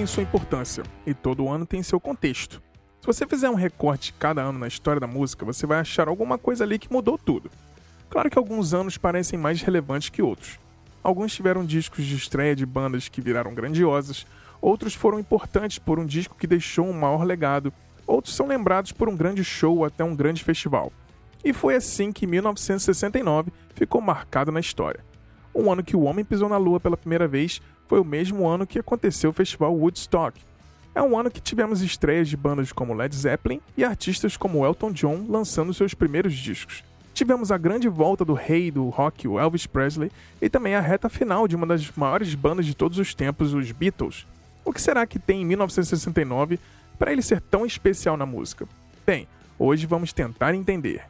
tem sua importância e todo ano tem seu contexto. Se você fizer um recorte cada ano na história da música, você vai achar alguma coisa ali que mudou tudo. Claro que alguns anos parecem mais relevantes que outros. Alguns tiveram discos de estreia de bandas que viraram grandiosas, outros foram importantes por um disco que deixou um maior legado, outros são lembrados por um grande show ou até um grande festival. E foi assim que 1969 ficou marcado na história. Um ano que o homem pisou na lua pela primeira vez foi o mesmo ano que aconteceu o festival Woodstock. É um ano que tivemos estreias de bandas como Led Zeppelin e artistas como Elton John lançando seus primeiros discos. Tivemos a grande volta do rei do rock, o Elvis Presley, e também a reta final de uma das maiores bandas de todos os tempos, os Beatles. O que será que tem em 1969 para ele ser tão especial na música? Bem, hoje vamos tentar entender.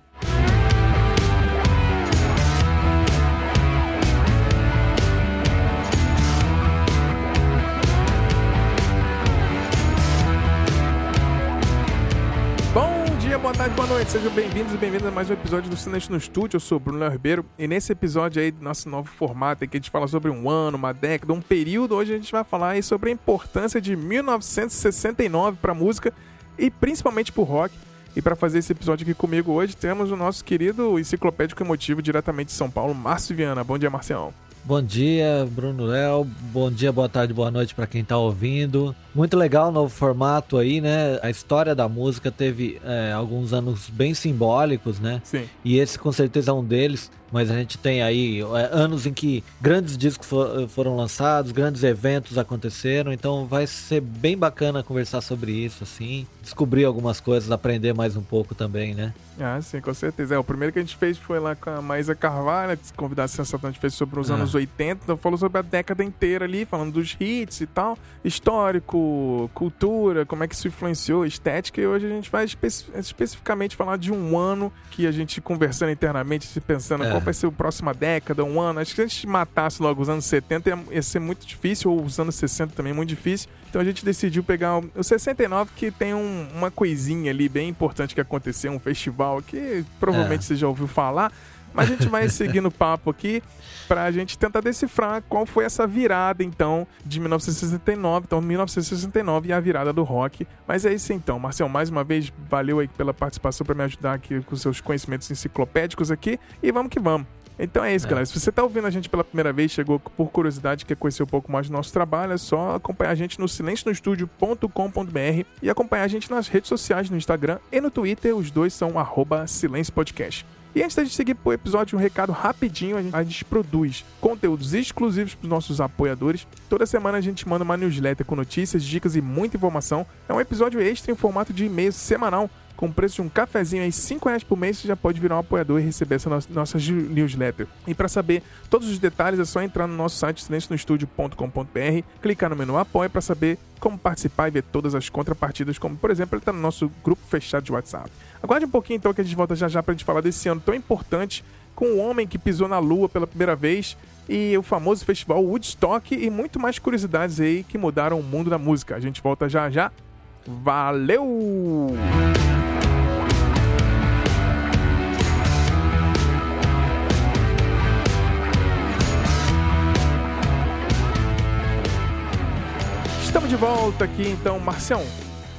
Tarde, boa noite. Sejam bem-vindos e bem-vindas a mais um episódio do Silêncio no Estúdio. Eu sou o Bruno Ribeiro e nesse episódio aí do nosso novo formato, que a gente fala sobre um ano, uma década, um período, hoje a gente vai falar aí sobre a importância de 1969 para a música e principalmente para o rock. E para fazer esse episódio aqui comigo hoje, temos o nosso querido enciclopédico emotivo diretamente de São Paulo, Márcio Viana. Bom dia, Marcião. Bom dia, Bruno Léo. Bom dia, boa tarde, boa noite para quem está ouvindo. Muito legal o novo formato aí, né? A história da música teve é, alguns anos bem simbólicos, né? Sim. E esse com certeza é um deles. Mas a gente tem aí é, anos em que grandes discos for, foram lançados, grandes eventos aconteceram. Então vai ser bem bacana conversar sobre isso, assim. Descobrir algumas coisas, aprender mais um pouco também, né? Ah, sim, com certeza. É, o primeiro que a gente fez foi lá com a Maísa Carvalho, convidada sensação, a gente fez sobre os ah. anos 80, então falou sobre a década inteira ali, falando dos hits e tal, histórico, cultura, como é que isso influenciou, estética, e hoje a gente vai especi especificamente falar de um ano que a gente conversando internamente, se pensando é. Qual vai ser a próxima década, um ano. Acho que se a gente matasse logo os anos 70 ia, ia ser muito difícil, ou os anos 60 também muito difícil. Então a gente decidiu pegar o, o 69, que tem um, uma coisinha ali bem importante que aconteceu, um festival que provavelmente é. você já ouviu falar. Mas a gente vai seguindo o papo aqui para a gente tentar decifrar qual foi essa virada, então, de 1969. Então, 1969 e a virada do rock. Mas é isso então, Marcel, mais uma vez, valeu aí pela participação para me ajudar aqui com seus conhecimentos enciclopédicos aqui. E vamos que vamos. Então é isso, é. galera. Se você está ouvindo a gente pela primeira vez, chegou por curiosidade, quer conhecer um pouco mais do nosso trabalho, é só acompanhar a gente no silencionostudio.com.br e acompanhar a gente nas redes sociais, no Instagram e no Twitter. Os dois são arroba Podcast. E antes da gente seguir pro episódio, um recado rapidinho: a gente, a gente produz conteúdos exclusivos para os nossos apoiadores. Toda semana a gente manda uma newsletter com notícias, dicas e muita informação. É um episódio extra em formato de e-mail semanal com o preço de um cafezinho aí, 5 reais por mês, você já pode virar um apoiador e receber essa nossa, newsletter. E para saber todos os detalhes, é só entrar no nosso site silencionostudio.com.br, clicar no menu Apoia para saber como participar e ver todas as contrapartidas, como por exemplo, ele está no nosso grupo fechado de WhatsApp. Aguarde um pouquinho então que a gente volta já já para a gente falar desse ano tão importante com o homem que pisou na lua pela primeira vez e o famoso festival Woodstock e muito mais curiosidades aí que mudaram o mundo da música. A gente volta já já. Valeu! Estamos de volta aqui, então, Marcião.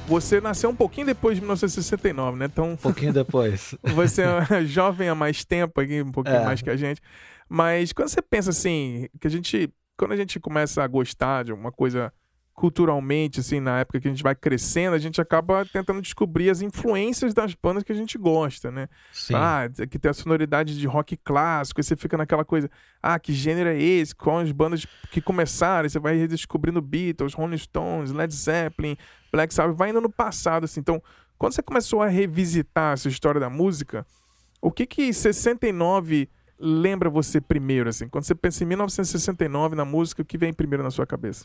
Você nasceu um pouquinho depois de 1969, né? Então, um pouquinho depois. você é jovem há mais tempo aqui, um pouquinho é. mais que a gente. Mas quando você pensa assim, que a gente, quando a gente começa a gostar de uma coisa culturalmente, assim, na época que a gente vai crescendo, a gente acaba tentando descobrir as influências das bandas que a gente gosta, né? Sim. Ah, que tem a sonoridade de rock clássico, e você fica naquela coisa, ah, que gênero é esse? Quais as bandas que começaram? E você vai redescobrindo Beatles, Rolling Stones, Led Zeppelin, Black Sabbath, vai indo no passado, assim. Então, quando você começou a revisitar essa história da música, o que que 69 lembra você primeiro, assim? Quando você pensa em 1969 na música, o que vem primeiro na sua cabeça?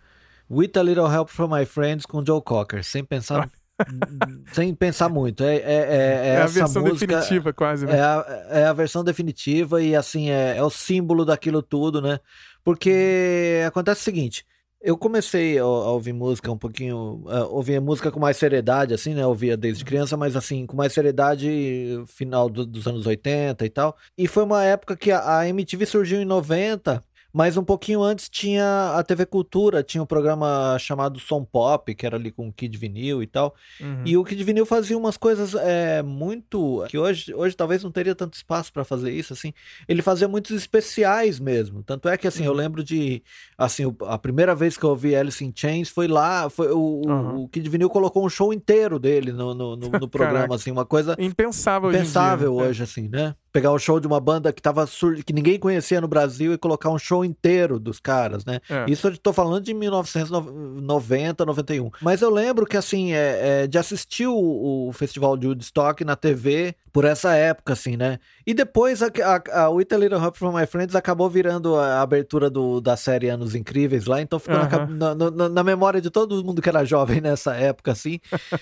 With a Little Help from My Friends com Joe Cocker, sem pensar sem pensar muito. É, é, é, é a versão música, definitiva, quase, né? É a, é a versão definitiva e, assim, é, é o símbolo daquilo tudo, né? Porque acontece o seguinte. Eu comecei a, a ouvir música um pouquinho, ouvia música com mais seriedade, assim, né? Eu ouvia desde criança, mas assim, com mais seriedade final do, dos anos 80 e tal. E foi uma época que a, a MTV surgiu em 90 Mas um pouquinho antes tinha a TV Cultura, tinha um programa chamado Som Pop, que era ali com o Kid Vinil e tal. Uhum. E o Kid Vinil fazia umas coisas é, muito. que hoje, hoje talvez não teria tanto espaço para fazer isso, assim. Ele fazia muitos especiais mesmo. Tanto é que, assim, uhum. eu lembro de. Assim, a primeira vez que eu ouvi Alice in Chains foi lá. Foi, o, uhum. o Kid Vinil colocou um show inteiro dele no, no, no, no programa, assim, uma coisa. Impensável, impensável hoje, dia, hoje assim, né? Pegar o show de uma banda que tava sur... que ninguém conhecia no Brasil e colocar um show inteiro dos caras, né? É. Isso eu tô falando de 1990, 91. Mas eu lembro que, assim, é, é de assistir o, o, Festival de Woodstock na TV por essa época, assim, né? E depois a, a, a With a Little Help From My Friends acabou virando a abertura do, da série Anos Incríveis lá, então ficou na, na, na, memória de todo mundo que era jovem nessa época, assim.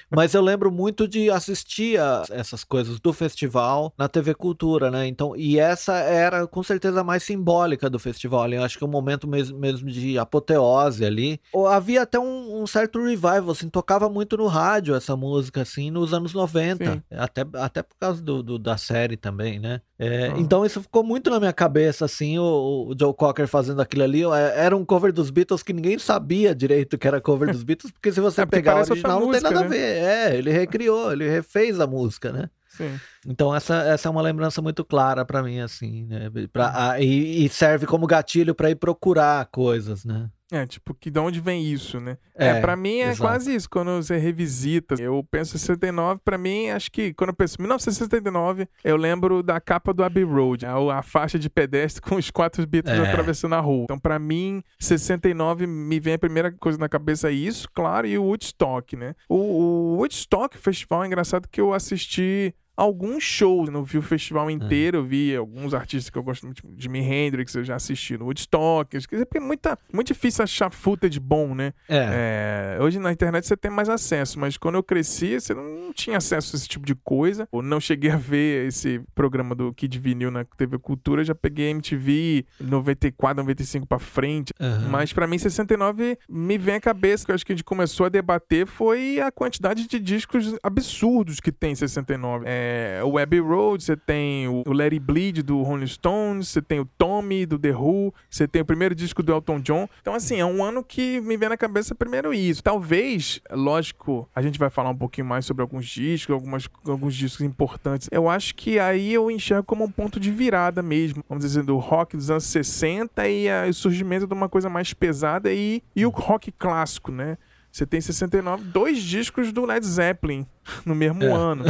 Mas eu lembro muito de assistir a essas coisas do festival na TV Cultura né? Então, e essa era com certeza a mais simbólica do festival. Eu acho que é um momento mesmo, mesmo de apoteose ali. Havia até um, um, certo revival, assim, tocava muito no rádio essa música, assim, nos anos 90. Até, até por causa do, do, da série também, né? É, uhum. Então isso ficou muito na minha cabeça, assim, o, o, Joe Cocker fazendo aquilo ali. É, era um cover dos Beatles que ninguém sabia direito que era cover dos Beatles, porque se você é, pegar o original não música, tem nada né? a ver. É, ele recriou, ele refez a música, né? Sim. Então essa, essa é uma lembrança muito clara para mim, assim, né? Pra, uhum. a, e, e, serve como gatilho para ir procurar coisas, né? É, tipo, que de onde vem isso, né? É, é para mim é exato. quase isso, quando você revisita. Eu penso em 69, para mim, acho que quando eu penso em 1979, eu lembro da capa do Abbey Road, a, a faixa de pedestre com os quatro Beatles é. atravessando a rua. Então, para mim, 69 me vem a primeira coisa na cabeça é isso, claro, e o Woodstock, né? O, o Woodstock Festival é engraçado que eu assisti alguns shows. Não vi o festival inteiro, eu vi alguns artistas que eu gosto muito, Jimi Hendrix, eu já assisti no Woodstock. Porque é muita, muito difícil achar footage bom, né? É. É, hoje na internet você tem mais acesso, mas quando eu cresci, você não tinha acesso a esse tipo de coisa. Eu não cheguei a ver esse programa do Kid Vinil na TV Cultura, já peguei MTV 94, 95 pra frente. Uhum. Mas para mim, 69 me vem à cabeça, que eu acho que a gente começou a debater, foi a quantidade de discos absurdos que tem em 69. É, é, o Abbey Road, você tem o Let It Bleed do Rolling Stones, você tem o Tommy do The Who, você tem o primeiro disco do Elton John. Então, assim, é um ano que me vem na cabeça primeiro isso. Talvez, lógico, a gente vai falar um pouquinho mais sobre alguns discos, algumas, alguns discos importantes. Eu acho que aí eu enxergo como um ponto de virada mesmo, vamos dizer, do rock dos anos 60 e o surgimento de uma coisa mais pesada e, e o rock clássico, né? Você tem 69, dois discos do Led Zeppelin no mesmo é. ano.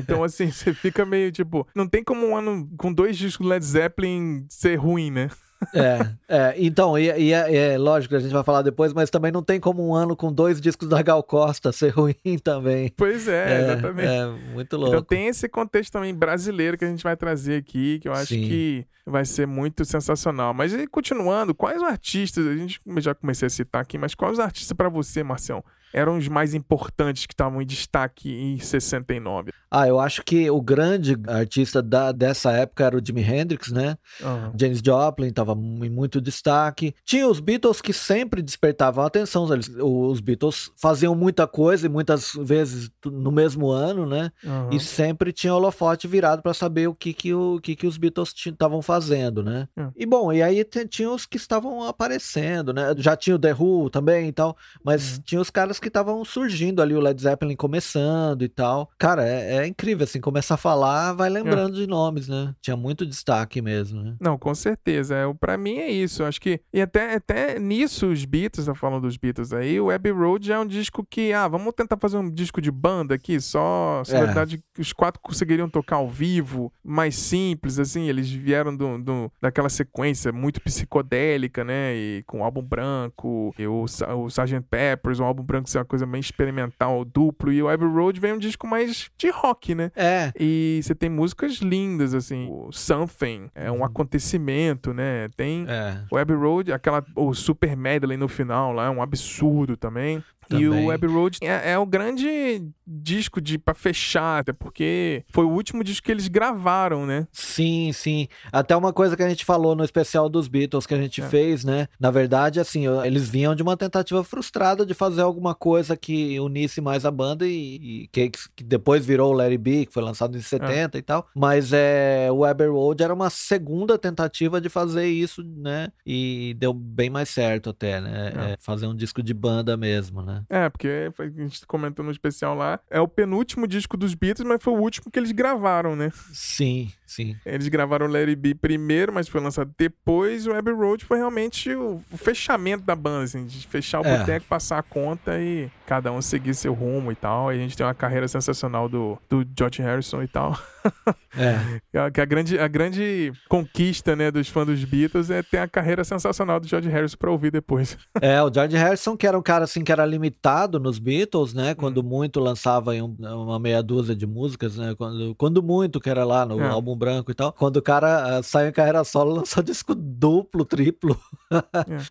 Então, assim, você fica meio tipo. Não tem como um ano com dois discos do Led Zeppelin ser ruim, né? É, é, então, e, e é, é, lógico, a gente vai falar depois, mas também não tem como um ano com dois discos da Gal Costa ser ruim também. Pois é, é exatamente. É, muito louco. Então tem esse contexto também brasileiro que a gente vai trazer aqui, que eu acho Sim. que vai ser muito sensacional. Mas e, continuando, quais artistas, a gente já comecei a citar aqui, mas quais artistas para você, Marcião, eram os mais importantes que estavam em destaque em 69? Ah, eu acho que o grande artista da, dessa época era o Jimi Hendrix, né? Uhum. James Joplin estava em muito destaque. Tinha os Beatles que sempre despertavam a atenção. Eles, os Beatles faziam muita coisa e muitas vezes no mesmo ano, né? Uhum. E sempre tinha holofote virado para saber o que, que, o, que, que os Beatles estavam fazendo, né? Uhum. E bom, e aí tinha os que estavam aparecendo, né? Já tinha o The Who também e tal, mas uhum. tinha os caras que estavam surgindo ali, o Led Zeppelin começando e tal. Cara, é, é incrível, assim, começa a falar, vai lembrando é. de nomes, né? Tinha muito destaque mesmo, né? Não, com certeza. É, para mim é isso. Acho que. E até, até nisso, os Beatles, tá falando dos Beatles aí, o Abbey Road já é um disco que, ah, vamos tentar fazer um disco de banda aqui, só. É. na verdade, os quatro conseguiriam tocar ao vivo, mais simples, assim. Eles vieram do, do, daquela sequência muito psicodélica, né? E com o álbum branco, e o, o Sgt. Peppers, um álbum branco ser uma coisa bem experimental, duplo. E o Abbey Road vem um disco mais de rock, né? É. E você tem músicas lindas, assim. O Something é um uhum. acontecimento, né? Tem é. o Abbey Road, aquela, o Super Medley no final lá, é um absurdo também. E o Abbey Road é, é o grande disco de para fechar, até porque foi o último disco que eles gravaram, né? Sim, sim. Até uma coisa que a gente falou no especial dos Beatles que a gente é. fez, né? Na verdade, assim, eles vinham de uma tentativa frustrada de fazer alguma coisa que unisse mais a banda e, e que, que, depois virou o Larry B, que foi lançado em 70 é. e tal. Mas é, o Abbey Road era uma segunda tentativa de fazer isso, né? E deu bem mais certo até, né? É. é fazer um disco de banda mesmo, né? É, porque a gente comentou no especial lá, é o penúltimo disco dos Beatles, mas foi o último que eles gravaram, né? Sim, sim. Eles gravaram Larry B primeiro, mas foi lançado depois. O Abbey Road foi realmente o, fechamento da banda, assim, de fechar o é. boteco, passar a conta e cada um seguir seu rumo e tal. E a gente tem uma carreira sensacional do, do George Harrison e tal. É. que a grande, a grande conquista, né, dos fãs dos Beatles é ter a carreira sensacional do George Harrison pra ouvir depois. É, o George Harrison, que era um cara assim que era limitado nos Beatles, né? Quando hum. muito lançava um, uma meia dúzia de músicas, né? Quando, quando muito, que era lá no é. álbum branco e tal. Quando o cara uh, saiu em carreira solo, lançou disco duplo, triplo, é.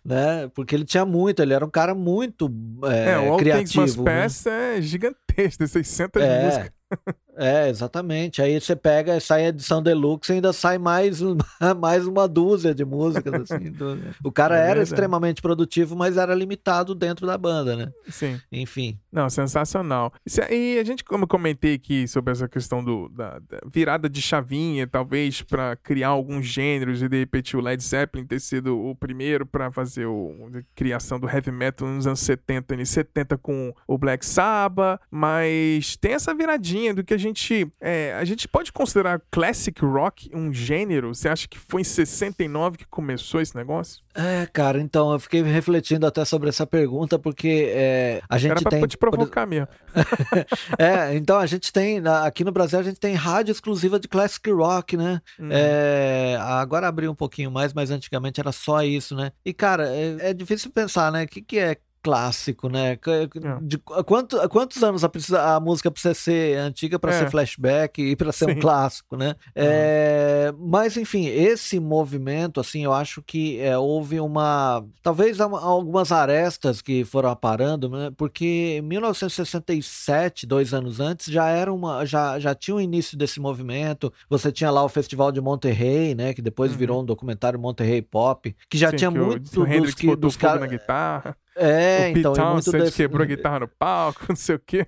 né? Porque ele tinha muito, ele era um cara muito é, é, o criativo. All Things Must Pass né? é gigantesco, 600 é. músicas. É, exatamente. Aí você pega, sai a edição deluxe e ainda sai mais, mais uma dúzia de músicas. Assim, do... O cara é era extremamente produtivo, mas era limitado dentro da banda, né? Sim. Enfim. Não, sensacional. E a gente, como eu comentei aqui sobre essa questão do, da, da virada de chavinha, talvez para criar alguns gêneros, e de repente o Led Zeppelin ter sido o primeiro para fazer o, a criação do heavy metal nos anos 70 e 70 com o Black Sabbath, mas tem essa viradinha do que a gente. É, a gente pode considerar classic rock um gênero? Você acha que foi em 69 que começou esse negócio? É, cara, então eu fiquei refletindo até sobre essa pergunta, porque é, a gente Era tem. te provocar mesmo. é, então a gente tem. Aqui no Brasil a gente tem rádio exclusiva de classic rock, né? Hum. É, agora abriu um pouquinho mais, mas antigamente era só isso, né? E, cara, é, é difícil pensar, né? O que, que é clássico, né? É. De, quanto, quantos anos a, precisa, a música precisa ser antiga para é. ser flashback e para ser Sim. um clássico, né? Uhum. É, mas enfim, esse movimento, assim, eu acho que é, houve uma, talvez algumas arestas que foram aparando, né? Porque em 1967, dois anos antes, já era uma, já, já tinha o início desse movimento. Você tinha lá o Festival de Monterrey, né? Que depois uhum. virou um documentário Monterrey Pop, que já Sim, tinha que muito o, dos, que, dos caras na guitarra. É, o então. Pete muito desse... quebrou a guitarra no palco, não sei o quê.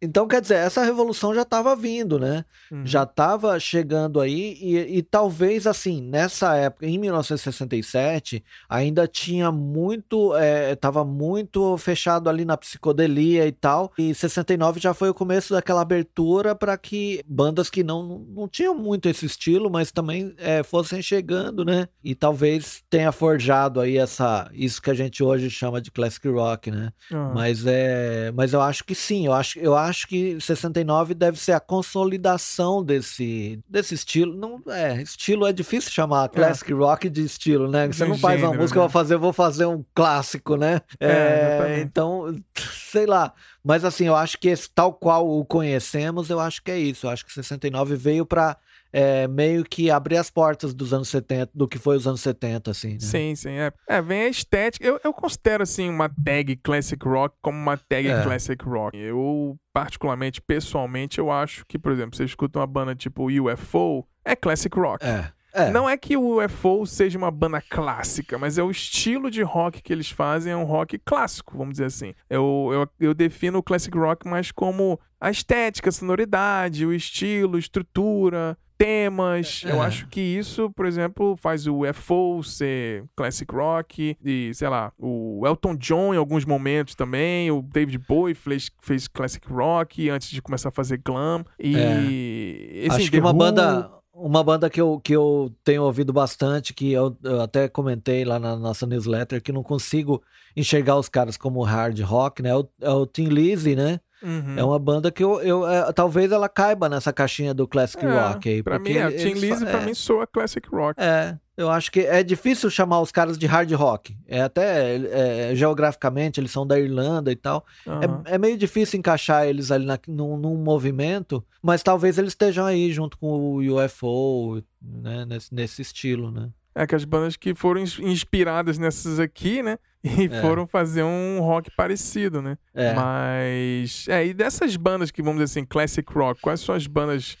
Então, quer dizer, essa revolução já estava vindo, né? Uhum. Já estava chegando aí, e, e, talvez assim, nessa época, em 1967, ainda tinha muito, estava é, muito fechado ali na psicodelia e tal, e 69 já foi o começo daquela abertura para que bandas que não, não tinham muito esse estilo, mas também é, fossem chegando, né? E talvez tenha forjado aí essa, isso que a gente hoje chama de classic rock, né? Uhum. Mas, é, mas eu acho que sim, eu acho eu acho que 69 deve ser a consolidação desse, desse estilo. Não, é, estilo é difícil chamar é. classic é. rock de estilo, né? Você não gênero, faz uma música, né? eu vou fazer, vou fazer um clássico, né? É, é então, sei lá. Mas assim, eu acho que esse, tal qual o conhecemos, eu acho que é isso. Eu acho que 69 veio para é, meio que abrir as portas dos anos 70, do que foi os anos 70, assim, né? Sim, sim. É, é vem a estética. Eu, eu considero, assim, uma tag classic rock como uma tag é. classic rock. Eu, particularmente, pessoalmente, eu acho que, por exemplo, você escuta uma banda tipo UFO, é classic rock. É. É. Não é que o UFO seja uma banda clássica, mas é o estilo de rock que eles fazem, é um rock clássico, vamos dizer assim. Eu, eu, eu defino o classic rock mais como a estética, a sonoridade, o estilo, estrutura, temas. É. Eu acho que isso, por exemplo, faz o UFO ser classic rock e, sei lá, o Elton John em alguns momentos também, o David Bowie fez, fez classic rock antes de começar a fazer glam. E é. Assim, acho que uma Who... banda uma banda que eu, que eu tenho ouvido bastante, que eu, eu, até comentei lá na nossa newsletter, que não consigo enxergar os caras como hard rock, né? É o, é o Tim Lizzy, né? Uhum. É uma banda que eu, eu é, talvez ela caiba nessa caixinha do classic é, rock aí. Pra mim, a Tim Lizzy pra é, mim soa classic rock. É, eu acho que é difícil chamar os caras de hard rock. É até é, geograficamente, eles são da Irlanda e tal. Uhum. É, é, meio difícil encaixar eles ali na, num, num, movimento, mas talvez eles estejam aí junto com o UFO, né, nesse, nesse estilo, né? É que as bandas que foram inspiradas nessas aqui, né? E é. foram fazer um rock parecido, né? É. Mas. É, e dessas bandas que, vamos dizer assim, classic rock, quais são as bandas,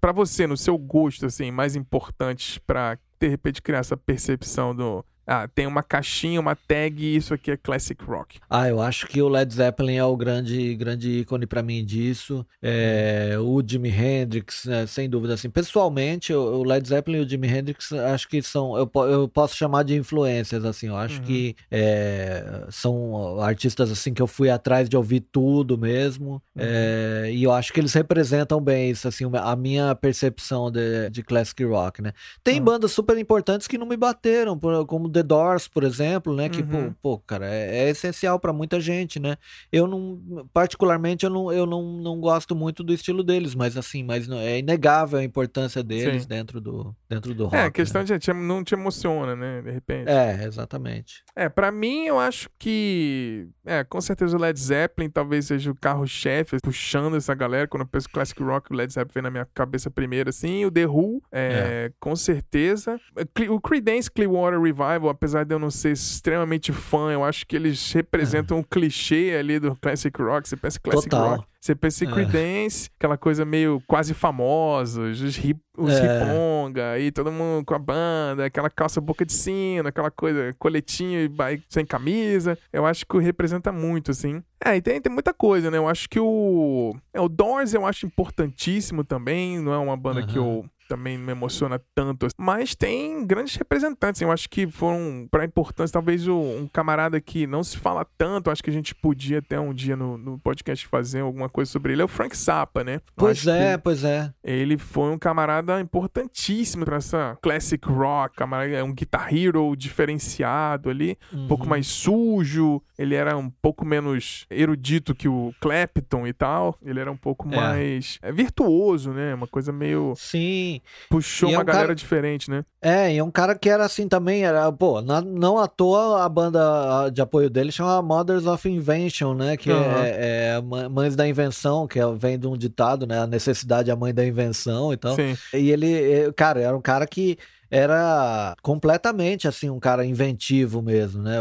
para você, no seu gosto, assim, mais importantes para de repente criar essa percepção do ah, tem uma caixinha, uma tag e isso aqui é classic rock. Ah, eu acho que o Led Zeppelin é o grande, grande ícone para mim disso. É, o Jimi Hendrix, né, sem dúvida assim. Pessoalmente, o Led Zeppelin e o Jimi Hendrix acho que são, eu, eu posso chamar de influências assim. Eu acho uhum. que é, são artistas assim que eu fui atrás de ouvir tudo mesmo. Uhum. É, e eu acho que eles representam bem isso assim, a minha percepção de, de classic rock, né? Tem uhum. bandas super importantes que não me bateram, como The Doors, por exemplo, né? Que, uhum. pô, pô, cara, é, é essencial para muita gente, né? Eu não, particularmente, eu não, eu não, não gosto muito do estilo deles, mas assim, mas não, é inegável a importância deles Sim. dentro do, dentro do rock. É, a questão né? de não te emociona, né? De repente. É, exatamente. É, para mim, eu acho que, é, com certeza o Led Zeppelin talvez seja o carro-chefe, puxando essa galera. Quando eu penso Classic Rock, o Led Zeppelin vem na minha cabeça primeiro, assim. O The Who, é, é. com certeza. O Creedence Clearwater Revival apesar de eu não ser extremamente fã, eu acho que eles representam é. um clichê ali do classic rock. Você pensa classic Total. rock, você pensa em é. Creedence, aquela coisa meio quase famosa, os, hip, os é. riponga, aí todo mundo com a banda, aquela calça boca de sino, aquela coisa, coletinho e sem camisa. Eu acho que representa muito, assim. É, e tem, tem muita coisa, né? Eu acho que o. É, o Doors eu acho importantíssimo também. Não é uma banda uhum. que eu também me emociona tanto. Mas tem grandes representantes. Eu acho que foram, para importância, talvez um camarada que não se fala tanto. Acho que a gente podia até um dia no, no podcast fazer alguma coisa sobre ele. É o Frank Zappa, né? Pois é, pois é. Ele foi um camarada importantíssimo para essa classic rock. Camarada, é um guitar hero diferenciado ali, uhum. um pouco uhum. mais sujo. Ele era um pouco menos erudito que o Clapton e tal. Ele era um pouco é. mais é, virtuoso, né? Uma coisa meio. Sim. Puxou é uma um galera cara... diferente, né? É, e é um cara que era assim também, era, pô, na, não à toa a banda de apoio dele chama Mothers of Invention, né? Que uhum. é, é, Mães da Invenção, que é, vem de um ditado, né? A necessidade é a mãe da invenção e tal. Sim. E ele, cara, era um cara que era completamente assim um cara inventivo mesmo, né?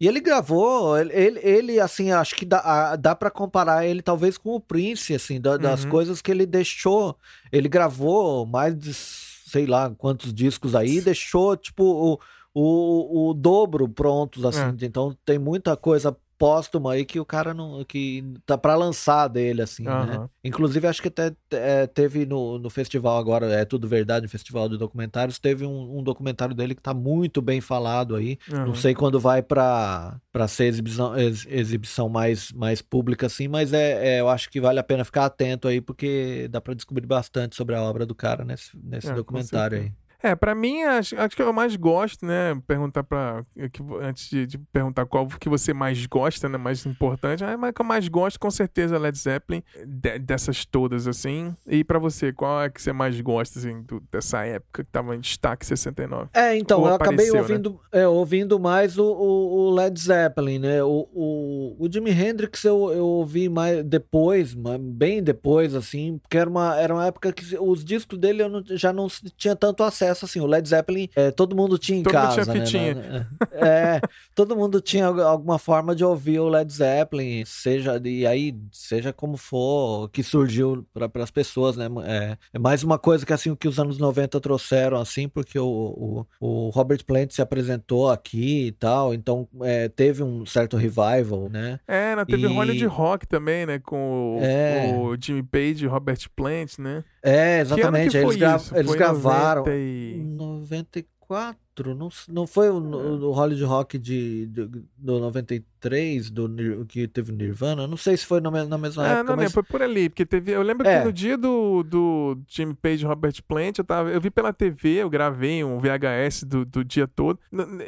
E ele gravou, ele, ele assim, acho que dá, dá para comparar ele talvez com o Prince, assim, das uhum. coisas que ele deixou. Ele gravou mais de sei lá quantos discos aí, deixou tipo o, o, o dobro prontos, assim. É. Então tem muita coisa póstumo aí que o cara não. que tá para lançar dele, assim, uhum. né? Inclusive, acho que até é, teve no, no festival agora, é tudo verdade, no Festival de Documentários, teve um, um documentário dele que tá muito bem falado aí. Uhum. Não sei quando vai para para ser exibição, ex, exibição mais, mais pública, assim, mas é, é, eu acho que vale a pena ficar atento aí, porque dá para descobrir bastante sobre a obra do cara nesse, nesse é, documentário aí. É, para mim, acho, acho que eu mais gosto, né? Perguntar para Antes de, de, perguntar qual que você mais gosta, né? Mais importante. Ah, mas que eu mais gosto, com certeza, Led Zeppelin. De, dessas todas, assim. E para você, qual é que você mais gosta, assim, do, dessa época que tava em destaque 69? É, então, Ou eu acabei né? ouvindo, né? é, ouvindo mais o, o, o, Led Zeppelin, né? O, o, o Jimi Hendrix eu, eu ouvi mais depois, bem depois, assim, porque era uma, era uma época que os discos dele eu não, já não tinha tanto acesso acesso, assim, o Led Zeppelin, é, todo mundo tinha em todo casa, tinha né? Fitinha. É, todo mundo tinha alguma forma de ouvir o Led Zeppelin, seja, e aí, seja como for, que surgiu para as pessoas, né? É, é, mais uma coisa que, assim, o que os anos 90 trouxeram, assim, porque o, o, o Robert Plant se apresentou aqui e tal, então é, teve um certo revival, né? É, teve e... Hollywood Rock também, né? Com o, é. o Jimmy Page e Robert Plant, né? É, exatamente. eles, gra eles gravaram. 90 e... 94, não, não foi o, o Hollywood Rock de, de, do 93? 3 do que teve Nirvana, não sei se foi na, na mesma é, época. Não, mas... foi por ali, porque teve. Eu lembro é. que no dia do, do Jimmy Page e Robert Plant, eu, tava, eu vi pela TV, eu gravei um VHS do, do dia todo.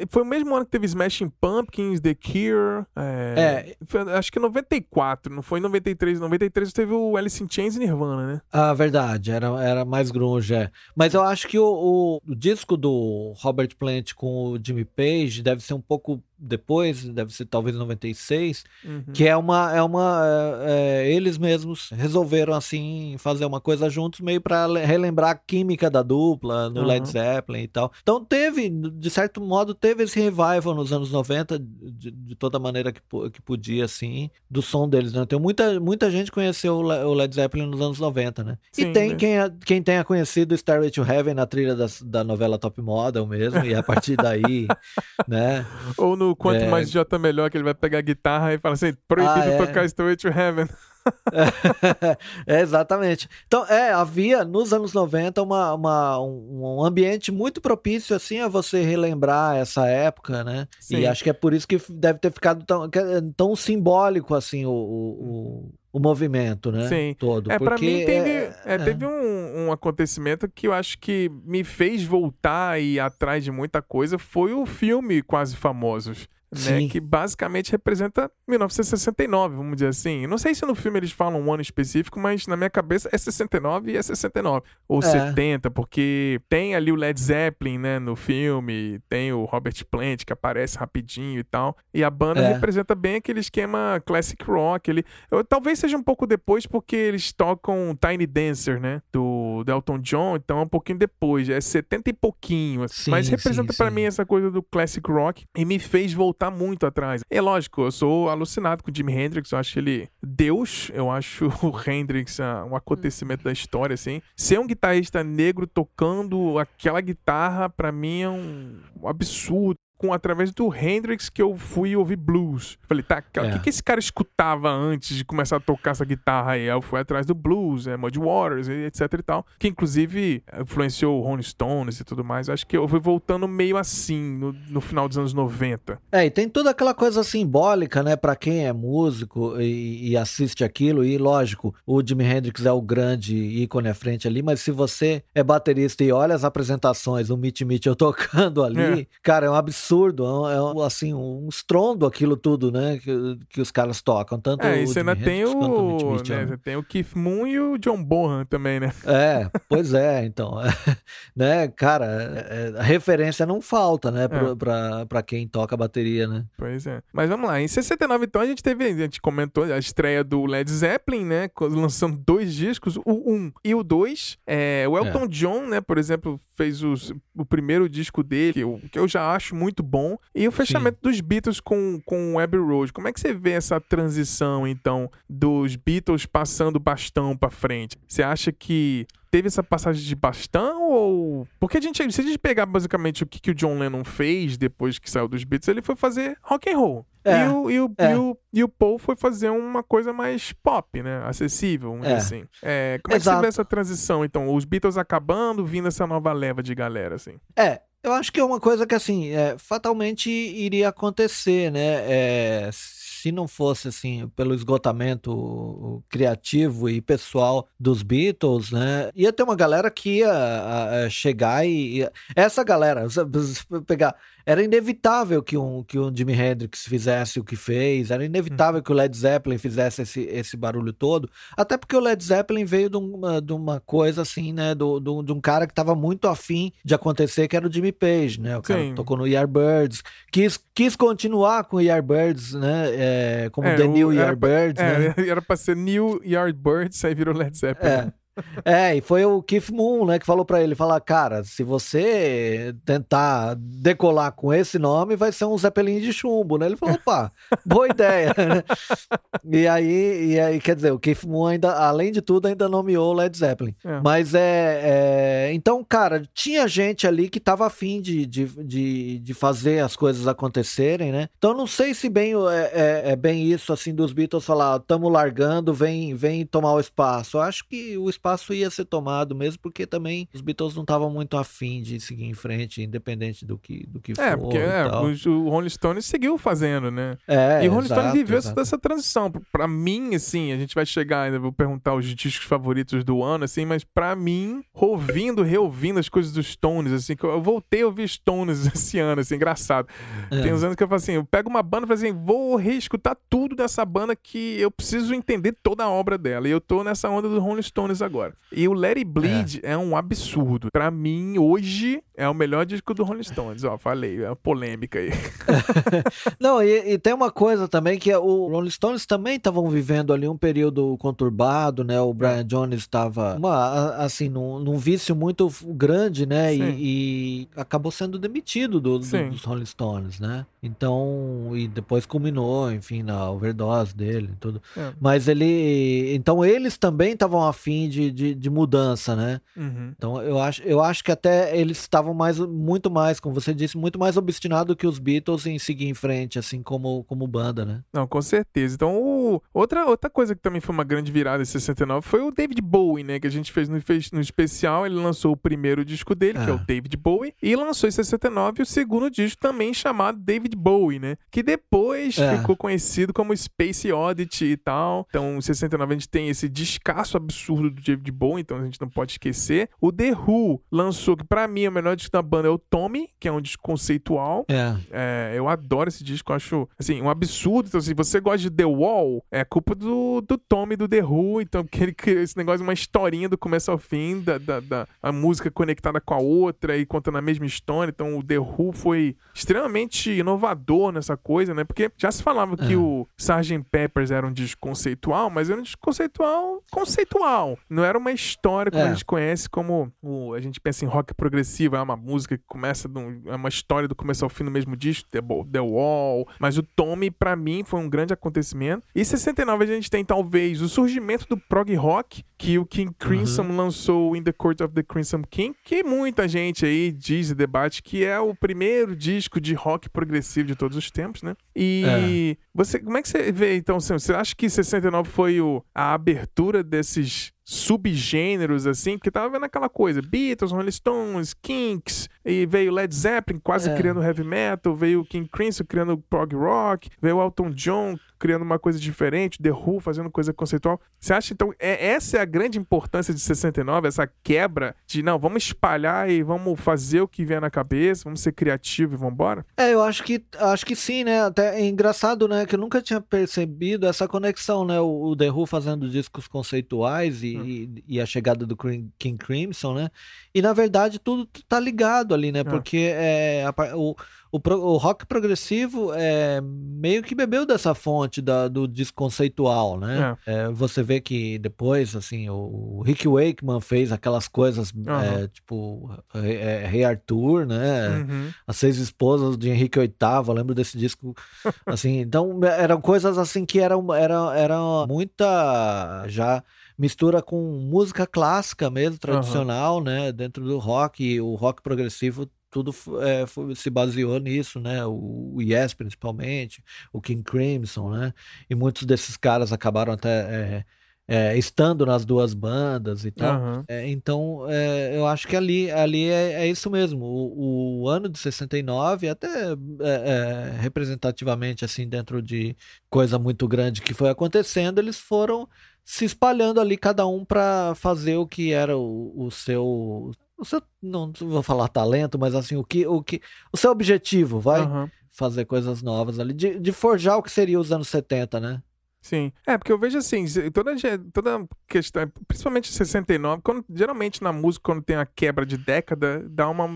Foi o mesmo ano que teve Smashing Pumpkins, The Cure. É, é. Foi, acho que 94, não foi em 93. 93 teve o Alice in Chains e Nirvana, né? Ah, verdade, era, era mais grunge, é. Mas eu acho que o, o, o disco do Robert Plant com o Jimmy Page deve ser um pouco depois, deve ser talvez 96, uhum. que é uma. É uma é, é, eles mesmos resolveram assim fazer uma coisa juntos, meio para relembrar a química da dupla no uhum. Led Zeppelin e tal. Então teve, de certo modo, teve esse revival nos anos 90, de, de toda maneira que, que podia, assim, do som deles, né? Tem muita, muita gente conheceu o Led Zeppelin nos anos 90, né? Sim, e tem né? quem, quem tenha conhecido Starway to Heaven na trilha da, da novela Top Model mesmo, e a partir daí, né? Ou no Quanto é... Mais J Melhor, que ele vai pegar a guitarra e fala assim, proibido ah, é? tocar Starway to Heaven. é, exatamente. Então, é, havia nos anos 90 uma, uma, um ambiente muito propício assim a você relembrar essa época, né? Sim. E acho que é por isso que deve ter ficado tão, tão simbólico assim o, o, o movimento, né? Sim. Todo. É, para mim teve, é, é, é, teve um, um acontecimento que eu acho que me fez voltar e ir atrás de muita coisa foi o filme Quase Famosos né, que basicamente representa 1969, vamos dizer assim. Não sei se no filme eles falam um ano específico, mas na minha cabeça é 69 e é 69. Ou é. 70, porque tem ali o Led Zeppelin, né, no filme, tem o Robert Plant que aparece rapidinho e tal. E a banda é. representa bem aquele esquema classic rock. Ele, eu, talvez seja um pouco depois, porque eles tocam Tiny Dancer, né, do Delton John, então é um pouquinho depois, é 70 e pouquinho. Assim. Sim, mas representa para mim essa coisa do classic rock e me fez voltar voltar muito atrás. É lógico, eu sou alucinado com o Jimi Hendrix, eu acho ele Deus, eu acho o Hendrix uh, um acontecimento da história, assim. Ser um guitarrista negro tocando aquela guitarra, para mim é um absurdo com através do Hendrix que eu fui ouvir blues. Falei, tá, o é. que, que esse cara escutava antes de começar a tocar essa guitarra aí? Eu fui atrás do blues, é, Muddy Waters, etc e tal. Que inclusive influenciou o Rolling Stones e tudo mais. Acho que eu fui voltando meio assim no, no final dos anos 90. É, e tem toda aquela coisa simbólica, né, para quem é músico e, e, assiste aquilo. E lógico, o Jimi Hendrix é o grande ícone à frente ali, mas se você é baterista e olha as apresentações, o Meet Meet eu tocando ali, é. cara, é um absurdo absurdo, é, é assim, um estrondo aquilo tudo, né? Que, que os caras tocam. Tanto é, e você ainda tem o. o né, você tem o Keith Moon e o John Bonham também, né? É, pois é, então. né, cara, é, a referência não falta, né? Pra, é. pra, pra, quem toca bateria, né? Pois é. Mas vamos lá, em 69, então, a gente teve, a gente comentou a estreia do Led Zeppelin, né? Lançando dois discos, o 1 um e o 2. É, o Elton é. John, né, por exemplo, fez os, o primeiro disco dele, que eu, que eu já acho muito muito bom. E o fechamento Sim. dos Beatles com, com o Abbey Road. Como é que você vê essa transição, então, dos Beatles passando bastão para frente? Você acha que teve essa passagem de bastão ou. Porque a gente, se a gente pegar basicamente o que, que o John Lennon fez depois que saiu dos Beatles, ele foi fazer rock and roll. É, e, o, e, o, é. e, o, e o Paul foi fazer uma coisa mais pop, né? Acessível, vamos é. dizer assim. É, como Exato. é que você vê essa transição, então? Os Beatles acabando, vindo essa nova leva de galera, assim? É, eu acho que é uma coisa que, assim, é, fatalmente iria acontecer, né? É, se não fosse, assim, pelo esgotamento criativo e pessoal dos Beatles, né? Ia ter uma galera que ia chegar e, e. Essa galera, pegar era inevitável que um, que um Jimi Hendrix fizesse o que fez, era inevitável hum. que o Led Zeppelin fizesse esse, esse barulho todo, até porque o Led Zeppelin veio de uma, de uma coisa assim, né, do, do, de um cara que estava muito afim de acontecer, que era o Jimmy Page, né, o cara Sim. que tocou no Yardbirds, quis, quis continuar com o Yardbirds, né, é, como é, The New Yardbirds, né. É, era pra ser New Yardbirds, aí virou Led Zeppelin. É. É, e foi o Keith Moon, né, que falou para ele, falar, cara, se você tentar decolar com esse nome, vai ser um Zeppelin de chumbo, né? Ele falou, opa, boa ideia, né? E aí, e aí, quer dizer, o Keith Moon ainda, além de tudo, ainda nomeou Led Zeppelin. É. Mas é, é, Então, cara, tinha gente ali que tava afim de, de, de, de fazer as coisas acontecerem, né? Então, não sei se bem é, é, é bem isso, assim, dos Beatles falar, tamo largando, vem, vem tomar o espaço. Eu acho que o espaço espaço ia ser tomado mesmo, porque também os Beatles não estavam muito afim de seguir em frente, independente do que, do que é, for. Porque, é, porque o Rolling Stones seguiu fazendo, né? É, e o Rolling Stones viveu exato. essa transição. Pra mim, assim, a gente vai chegar ainda, vou perguntar os discos favoritos do ano, assim, mas pra mim, ouvindo, reouvindo as coisas dos Stones, assim, que eu voltei a ouvir Stones esse ano, assim, engraçado. É. Tem uns anos que eu falo assim, eu pego uma banda e falo assim, vou reescutar tudo dessa banda que eu preciso entender toda a obra dela. E eu tô nessa onda do Rolling Stones agora agora. E o Let It Bleed é, é um absurdo. Para mim, hoje, É o melhor disco do Rolling Stones, ó, falei, é uma polêmica aí. Não, e, e, tem uma coisa também que é o Rolling Stones também estavam vivendo ali um período conturbado, né? O Brian Jones estava, assim, num, num, vício muito grande, né? E, e, acabou sendo demitido do, do, dos Rolling Stones, né? Então, e depois culminou, enfim, na overdose dele e tudo. É. Mas ele, então eles também estavam afim de, de, de mudança, né? Uhum. Então eu acho, eu acho que até eles estavam mais, muito mais, como você disse, muito mais obstinados que os Beatles em seguir em frente, assim como, como banda, né? Não, com certeza. Então, o... outra, outra coisa que também foi uma grande virada em 69 foi o David Bowie, né? Que a gente fez no, fez no especial. Ele lançou o primeiro disco dele, que é o ah. David Bowie, e lançou em 69 o segundo disco também chamado David Bowie, né? Que depois é. ficou conhecido como Space Oddity e tal. Então, em 69 a gente tem esse descasso absurdo do David Bowie, então a gente não pode esquecer. O The Who lançou, que pra mim é o melhor disco da banda, é o Tommy, que é um disco conceitual. É. é eu adoro esse disco, acho, assim, um absurdo. Então, se você gosta de The Wall, é culpa do, do Tommy do The Who, então, porque ele criou esse negócio, uma historinha do começo ao fim, da, da, da a música conectada com a outra e contando a mesma história. Então, o The Who foi extremamente inovador nessa coisa, né? Porque já se falava é. que o Sgt. Peppers era um disco conceitual, mas era um disco conceitual conceitual. Não era uma história como é. a gente conhece como o, a gente pensa em rock progressivo, é uma música que começa, é uma história do começo ao fim do mesmo disco, The, The Wall. Mas o Tommy, para mim, foi um grande acontecimento. E em 69 a gente tem talvez o surgimento do prog rock, que o King Crimson uhum. lançou In the Court of the Crimson King, que muita gente aí diz e debate que é o primeiro disco de rock progressivo de todos os tempos, né? E é. você, como é que você vê então, você acha que 69 foi o, a abertura desses subgêneros, assim, porque tava vendo aquela coisa, Beatles, Rolling Stones, Kinks, e veio Led Zeppelin quase é. criando heavy metal, veio King Crimson criando prog rock, veio Elton John criando uma coisa diferente, The Who fazendo coisa conceitual. Você acha, então, é, essa é a grande importância de 69, essa quebra de, não, vamos espalhar e vamos fazer o que vier na cabeça, vamos ser criativos e vamos embora? É, eu acho que, acho que sim, né? Até é engraçado, né, que eu nunca tinha percebido essa conexão, né? O, o The Who fazendo discos conceituais e, hum. E, e, a chegada do King Crimson, né? E, na verdade, tudo tá ligado ali, né? É. Porque é, a, o o, o rock progressivo é, meio que bebeu dessa fonte da, do desconceitual, né? É. É, você vê que depois, assim, o, o Rick Wakeman fez aquelas coisas, uhum. tipo, Rei Arthur, né? Uhum. As Seis Esposas de Henrique VIII, eu lembro desse disco, assim. Então, eram coisas, assim, que eram, eram, eram muita, já mistura com música clássica mesmo, tradicional, uhum. né? Dentro do rock, o rock progressivo tudo é, foi, se baseou nisso, né? O, o, Yes, principalmente, o King Crimson, né? E muitos desses caras acabaram até é, é, estando nas duas bandas e tal. Uhum. então, é, eu acho que ali, ali é, é isso mesmo. O, o, ano de 69, até representativamente, assim, dentro de coisa muito grande que foi acontecendo, eles foram se espalhando ali, cada um para fazer o que era o, o seu o seu, não vou falar talento, mas assim, o que, o que, o seu objetivo, vai uhum. fazer coisas novas ali, de, de forjar o que seria os anos 70, né? Sim. É, porque eu vejo assim, toda, toda questão, principalmente 69, quando, geralmente na música, quando tem a quebra de década, dá uma.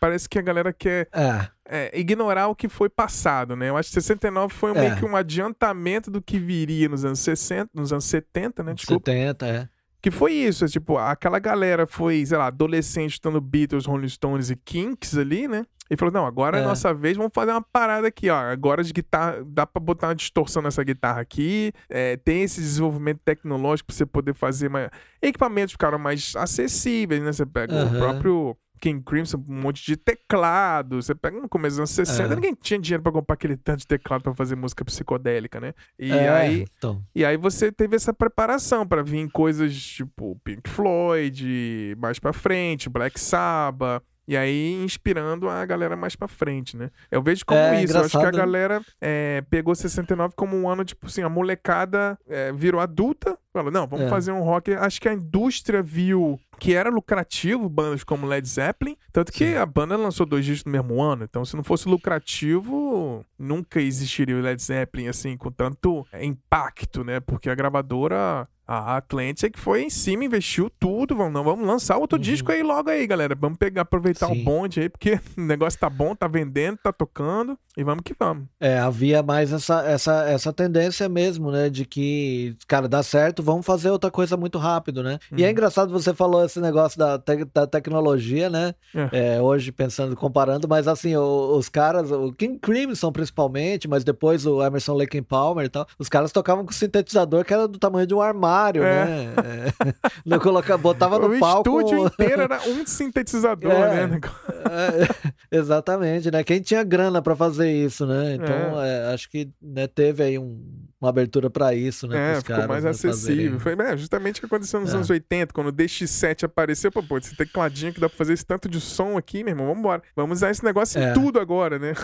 Parece que a galera quer é. É, ignorar o que foi passado, né? Eu acho que 69 foi é. meio que um adiantamento do que viria nos anos 60, nos anos 70, né? Desculpa. 70, é. Que foi isso, é, tipo, aquela galera foi, sei lá, adolescente estando Beatles, Rolling Stones e Kinks ali, né? E falou: não, agora é. é a nossa vez, vamos fazer uma parada aqui, ó. Agora de guitarra, dá pra botar uma distorção nessa guitarra aqui. É, tem esse desenvolvimento tecnológico pra você poder fazer mais. Equipamentos ficaram mais acessíveis, né? Você pega uhum. o próprio King Crimson, um monte de teclado. Você pega no começo dos anos 60, é. ninguém tinha dinheiro pra comprar aquele tanto de teclado pra fazer música psicodélica, né? E é, aí. Então. E aí você teve essa preparação para vir coisas tipo Pink Floyd, mais pra frente, Black Sabbath. E aí, inspirando a galera mais pra frente, né? Eu vejo como é, isso. Eu acho que a galera é, pegou 69 como um ano, tipo assim, a molecada é, virou adulta Falou, não, vamos é. fazer um rock. Acho que a indústria viu que era lucrativo bandas como Led Zeppelin, tanto que Sim. a banda lançou dois discos no mesmo ano, então se não fosse lucrativo, nunca existiria o Led Zeppelin assim com tanto impacto, né? Porque a gravadora a Atlantic foi em cima, investiu tudo. Vamos, não, vamos lançar outro uhum. disco aí logo aí, galera. Vamos pegar, aproveitar Sim. o bonde aí, porque o negócio tá bom, tá vendendo, tá tocando. E vamos que vamos. É, havia mais essa, essa, essa tendência mesmo, né? De que, cara, dá certo, vamos fazer outra coisa muito rápido, né? Uhum. E é uhum. engraçado você falou esse negócio da, te da tecnologia, né? É. É, hoje pensando, comparando, mas assim, o, os caras, o King Crimson principalmente, mas depois o Emerson Lake Palmer e tal, os caras tocavam com sintetizador que era do tamanho de um armário é. né? É. Não coloca, botava no o palco. O estúdio inteiro era um sintetizador, é, né? É, exatamente, né? Quem tinha grana para fazer isso, né? Então, acho que né, teve aí um, uma abertura para isso, né? É, ficou caras, mais né, acessível. Foi é, justamente o que aconteceu nos anos 80, quando o DX7 apareceu, pô, pô, esse tecladinho que dá pra fazer esse tanto de som aqui, meu irmão, vamos embora. Vamos usar esse negócio em tudo agora, né?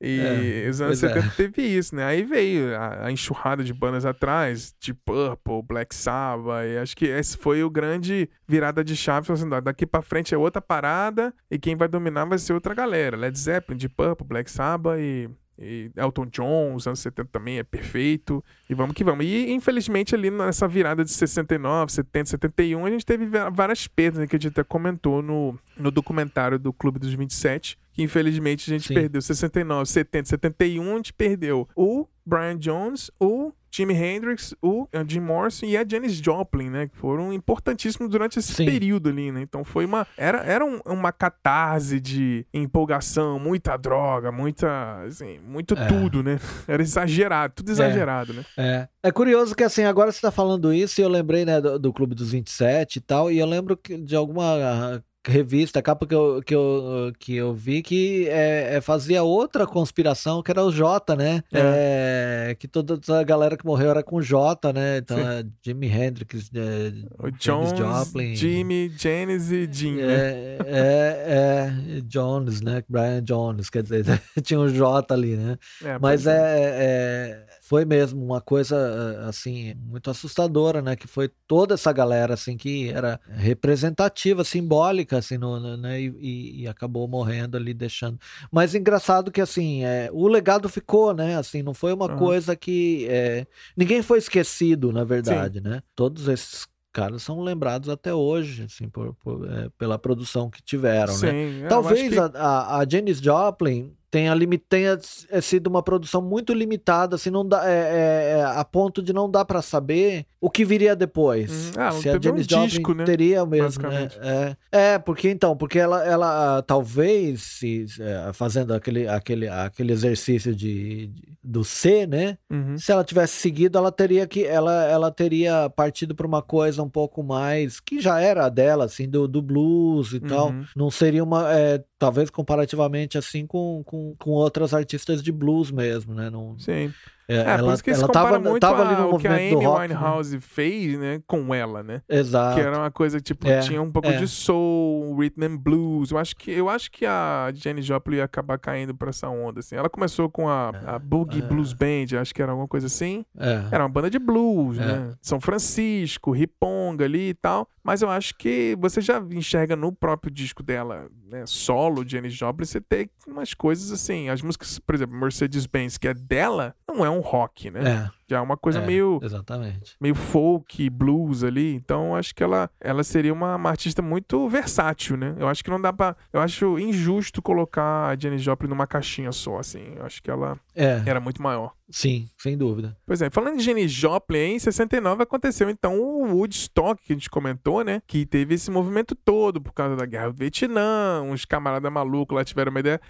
E os anos 70 teve isso, né? Aí veio a, a enxurrada de bandas atrás, de Purple, Black Sabbath. E acho que esse foi o grande virada de chave. Assim, daqui para frente é outra parada e quem vai dominar vai ser outra galera. Led Zeppelin, de Purple, Black Sabbath e e Elton John, os anos 70 também é perfeito. E vamos que vamos. E infelizmente ali nessa virada de 69, 70, 71, a gente teve várias perdas né, que a gente até comentou no, no documentário do Clube dos 27. Que infelizmente a gente Sim. perdeu 69, 70, 71, a gente perdeu o Brian Jones, o Jimi Hendrix, o eh, Jim Morrison e a Janis Joplin, né? Que foram importantíssimos durante esse Sim. período ali, né? Então foi uma. Era, era um, uma catarse de empolgação, muita droga, muita. Assim, muito é. tudo, né? Era exagerado, tudo exagerado, é. né? É. É curioso que, assim, agora você tá falando isso e eu lembrei, né, do, do Clube dos 27 e tal, e eu lembro de alguma revista, capa que eu, que eu, que eu vi que é, é, fazia outra conspiração, que era o Jota, né? É. É, que toda, toda, a galera que morreu era com Jota, né? Então, é Jimi Hendrix, é, o Jones, Joplin. Jimmy, Janis e Jim, né? É, é, é, Jones, né? Brian Jones, quer dizer, tinha um Jota ali, né? É, Mas é foi mesmo uma coisa eh, assim muito assustadora, né? Que foi toda essa galera assim que era representativa, simbólica, assim, no, né? E, e, acabou morrendo ali, deixando. Mas engraçado que assim é, o legado ficou, né? Assim, não foi uma uhum. coisa que é, ninguém foi esquecido, na verdade, Sim. né? Todos esses caras são lembrados até hoje, assim, por, por é, pela produção que tiveram, né? Sim, né? Talvez que... a, a, a Janis Joplin tenha, tenha é, sido uma produção muito limitada, assim, não dá, é, é, a ponto de não dar para saber o que viria depois. Hum, ah, Se a Janis um Joplin disco, né? teria mesmo, né? É, é, porque então, porque ela, ela talvez se, fazendo aquele, aquele, aquele exercício de, de do C, né? Uhum. Se ela tivesse seguido, ela teria que ela, ela teria partido para uma coisa um pouco mais que já era dela, assim, do, do blues e uhum. tal. Não seria uma é, talvez comparativamente assim com, com, com outras artistas de blues mesmo, né? Não, Sim. É, é ela, por isso que ela tava, muito tava ali no o que a Amy rock, né? Winehouse né? fez, né, com ela, né? Exato. Que era uma coisa tipo é, tinha um pouco é. de soul, rhythm and blues. Eu acho que eu acho que a Jenny Joplin ia acabar caindo para essa onda assim. Ela começou com a, a Boogie é. Blues Band, acho que era alguma coisa assim. É. Era uma banda de blues, né? São Francisco, Riponga ali e tal. Mas eu acho que você já enxerga no próprio disco dela, né, solo, Jenny Joplin, você tem umas coisas assim, as músicas, por exemplo, Mercedes-Benz, que é dela, não é um rock, né? É. Já é uma coisa é, meio. Exatamente. Meio folk, blues ali. Então acho que ela, ela seria uma, uma, artista muito versátil, né? Eu acho que não dá pra. Eu acho injusto colocar a Janis Joplin numa caixinha só, assim. Eu acho que ela é. era muito maior. Sim, sem dúvida. Pois é, falando de Janis Joplin, em 69 aconteceu então o Woodstock que a gente comentou, né? Que teve esse movimento todo por causa da guerra do Vietnã, uns camaradas malucos lá tiveram uma ideia.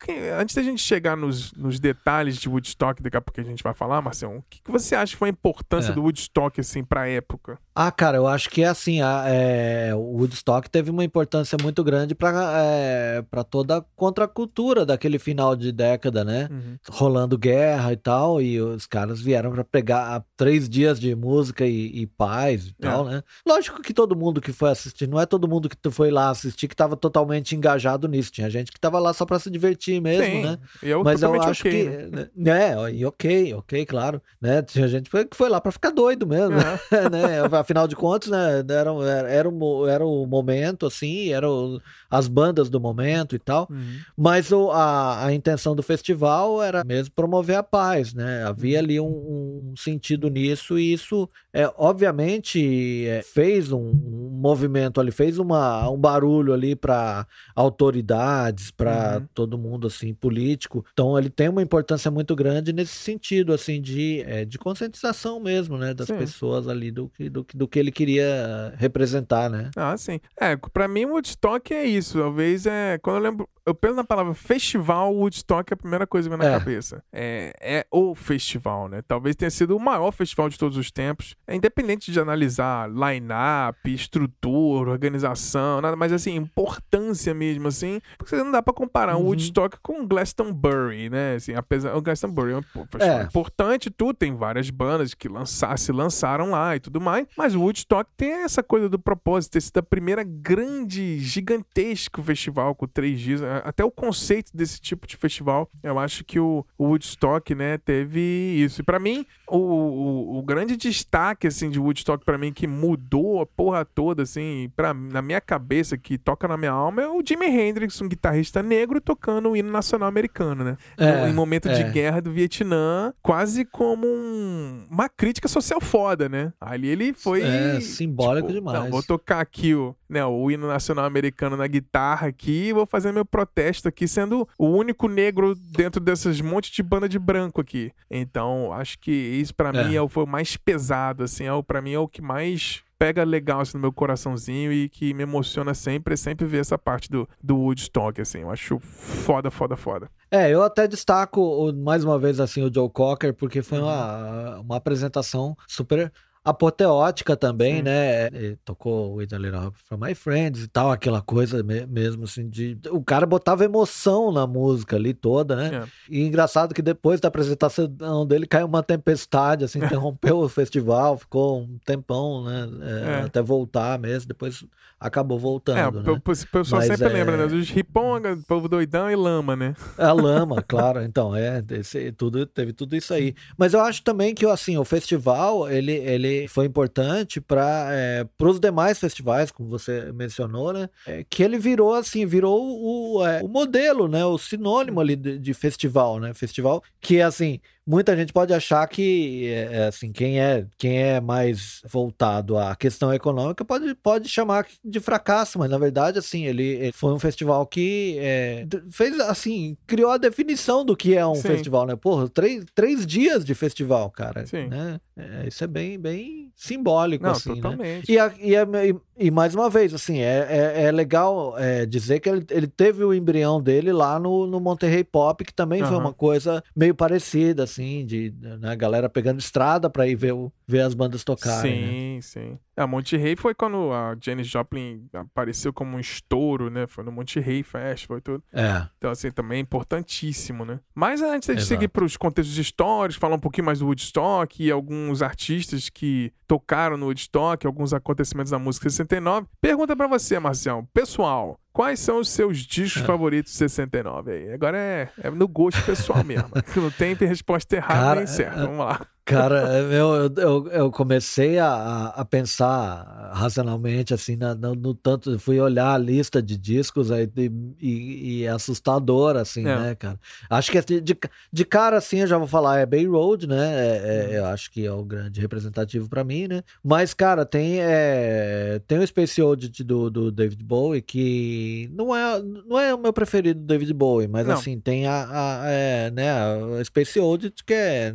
Que, antes da gente chegar nos, nos detalhes de Woodstock, daqui a pouco a gente vai falar, Marcelo, que, que você acha que foi a importância é. do Woodstock, assim, pra época? Ah, cara, eu acho que é assim, a, é, o Woodstock teve uma importância muito grande para é, pra toda a contracultura daquele final de década, né? Uhum. Rolando guerra e tal, e os caras vieram para pegar três dias de música e, e paz e é. tal, né? Lógico que todo mundo que foi assistir, não é todo mundo que foi lá assistir que tava totalmente engajado nisso, tinha gente que tava lá só para se divertir mesmo, Sim, né? Eu Mas eu acho okay, que, né? né? E ok, ok, claro, né? Tinha gente que foi lá para ficar doido mesmo, é. né? Afinal de contas, né, era, era, era, o, era o momento, assim, eram as bandas do momento e tal, uhum. mas o, a, a intenção do festival era mesmo promover a paz, né, havia ali um, um sentido nisso e isso, é, obviamente, é, fez um, um, movimento ali, fez uma, um barulho ali para autoridades, para uhum. todo mundo, assim, político, então ele tem uma importância muito grande nesse sentido, assim, de, é, de conscientização mesmo, né, das Sim. pessoas ali do, do, do que ele queria representar, né? Ah, sim. É, pra mim Woodstock é isso. Talvez é. Quando eu lembro eu penso na palavra festival, Woodstock é a primeira coisa que vem na é. cabeça. É, é o festival, né? Talvez tenha sido o maior festival de todos os tempos. É independente de analisar line-up, estrutura, organização, nada, mas assim, importância mesmo, assim. Porque não dá pra comparar uhum. um Woodstock com Glastonbury, né? Assim, apesar. O Glastonbury é um festival é. importante, tudo. Tem várias bandas que lançar, se lançaram lá e tudo mais. Mas o Woodstock tem essa coisa do propósito, ter sido a primeira grande, gigantesco festival com três dias até o conceito desse tipo de festival, eu acho que o, o Woodstock, né, teve isso. E para mim, o, o, o, grande destaque, assim, de Woodstock para mim, que mudou a porra toda, assim, pra, na minha cabeça, que toca na minha alma, é o Jimi Hendrix, um guitarrista negro, tocando o hino nacional americano, né? É, em momento é. de guerra do Vietnã, quase como um, uma crítica social foda, né? Ali ele foi... É, simbólico tipo, demais. Não, vou tocar aqui o, né, o hino nacional americano na guitarra aqui e vou fazer meu protesto aqui, sendo o único negro dentro dessas monte de banda de branco aqui. Então, acho que isso para é. mim é o, foi o mais pesado, assim, é o, pra mim é o que mais pega legal assim, no meu coraçãozinho e que me emociona sempre, sempre ver essa parte do, do Woodstock, assim. Eu acho foda, foda, foda. É, eu até destaco mais uma vez assim o Joe Cocker, porque foi uma, uhum. uma apresentação super apoteótica também, Sim. né? Ele tocou With a Little Help from My Friends e tal, aquela coisa mesmo assim de. O cara botava emoção na música ali toda, né? É. E engraçado que depois da apresentação dele caiu uma tempestade, assim, interrompeu o festival, ficou um tempão, né? É, é. Até voltar mesmo, depois acabou voltando. É, né? o pessoal sempre é... lembra, né? Dos riponga, povo doidão e lama, né? A lama, claro. Então, é, esse, tudo, teve tudo isso aí. Mas eu acho também que, assim, o festival, ele, ele foi importante para é, os demais festivais, como você mencionou, né? É, que ele virou, assim, virou o, é, o modelo, né? O sinônimo ali de, de festival, né? Festival que, assim, muita gente pode achar que é, é, assim quem é quem é mais voltado à questão econômica pode, pode chamar de fracasso mas na verdade assim ele, ele foi um festival que é, fez assim criou a definição do que é um Sim. festival né porra três, três dias de festival cara Sim. né é, isso é bem bem simbólico Não, assim né? totalmente. né e, e, e, mais uma vez assim é, é, é legal é, dizer que ele, ele teve o embrião dele lá no, no Monterrey Pop que também uhum. foi uma coisa meio parecida assim de né, galera pegando estrada para ir ver, o, ver as bandas tocarem. Sim, né? sim. A Monte Rei foi quando a Janis Joplin apareceu como um estouro, né? Foi no Monte Rei Festival e tudo. É. Então, assim, também é importantíssimo, né? Mas antes de Exato. seguir para os contextos históricos, falar um pouquinho mais do Woodstock e alguns artistas que tocaram no Woodstock, alguns acontecimentos da música 69, pergunta para você, Marcião. Pessoal, Quais são os seus discos é. favoritos de 69 aí? Agora é, é no gosto pessoal mesmo. Não tem resposta errada Cara, nem certa. É, Vamos lá. Cara, eu, eu, eu comecei a, a pensar racionalmente, assim, no, no, tanto, fui olhar a lista de discos aí, e, e é assustador, assim, é. né, cara? Acho que de, de cara, assim, eu já vou falar, é Bay Road, né? É, é, uhum. eu acho que é o grande representativo para mim, né? Mas, cara, tem, é, tem o Space Oddity do, do David Bowie, que não é, não é o meu preferido do David Bowie, mas, não. assim, tem a, a é, né, a Space Oddity, que é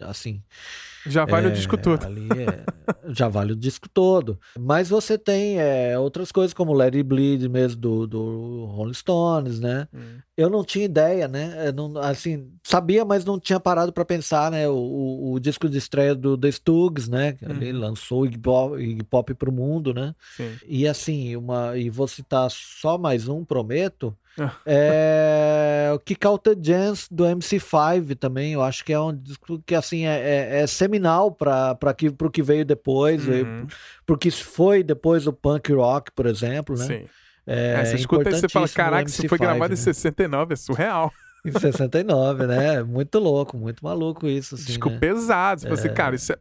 assim. Já vale é, o disco todo. É, já vale o disco todo. Mas você tem é, outras coisas, como Let It Bleed mesmo, do, do Rolling Stones, né? Hum. Eu não tinha ideia, né? Não, assim, sabia, mas não tinha parado para pensar, né? O, o, o, disco de estreia do The Stooges, né? Hum. Ele lançou Iggy Pop, Iggy Pop pro mundo, né? Sim. E assim, uma, e vou citar só mais um, prometo, é, o Kick Out the Jams do MC5 também, eu acho que é um disco que assim é, é, é seminal para o que veio depois, uhum. para o que foi depois o punk rock, por exemplo, né? Sim. É, é, você escuta e você fala, caraca, isso foi gravado né? em 69, é surreal. Em 69, né? Muito louco, muito maluco isso. Assim, Disco né? pesado. Você é... fala assim, cara, isso é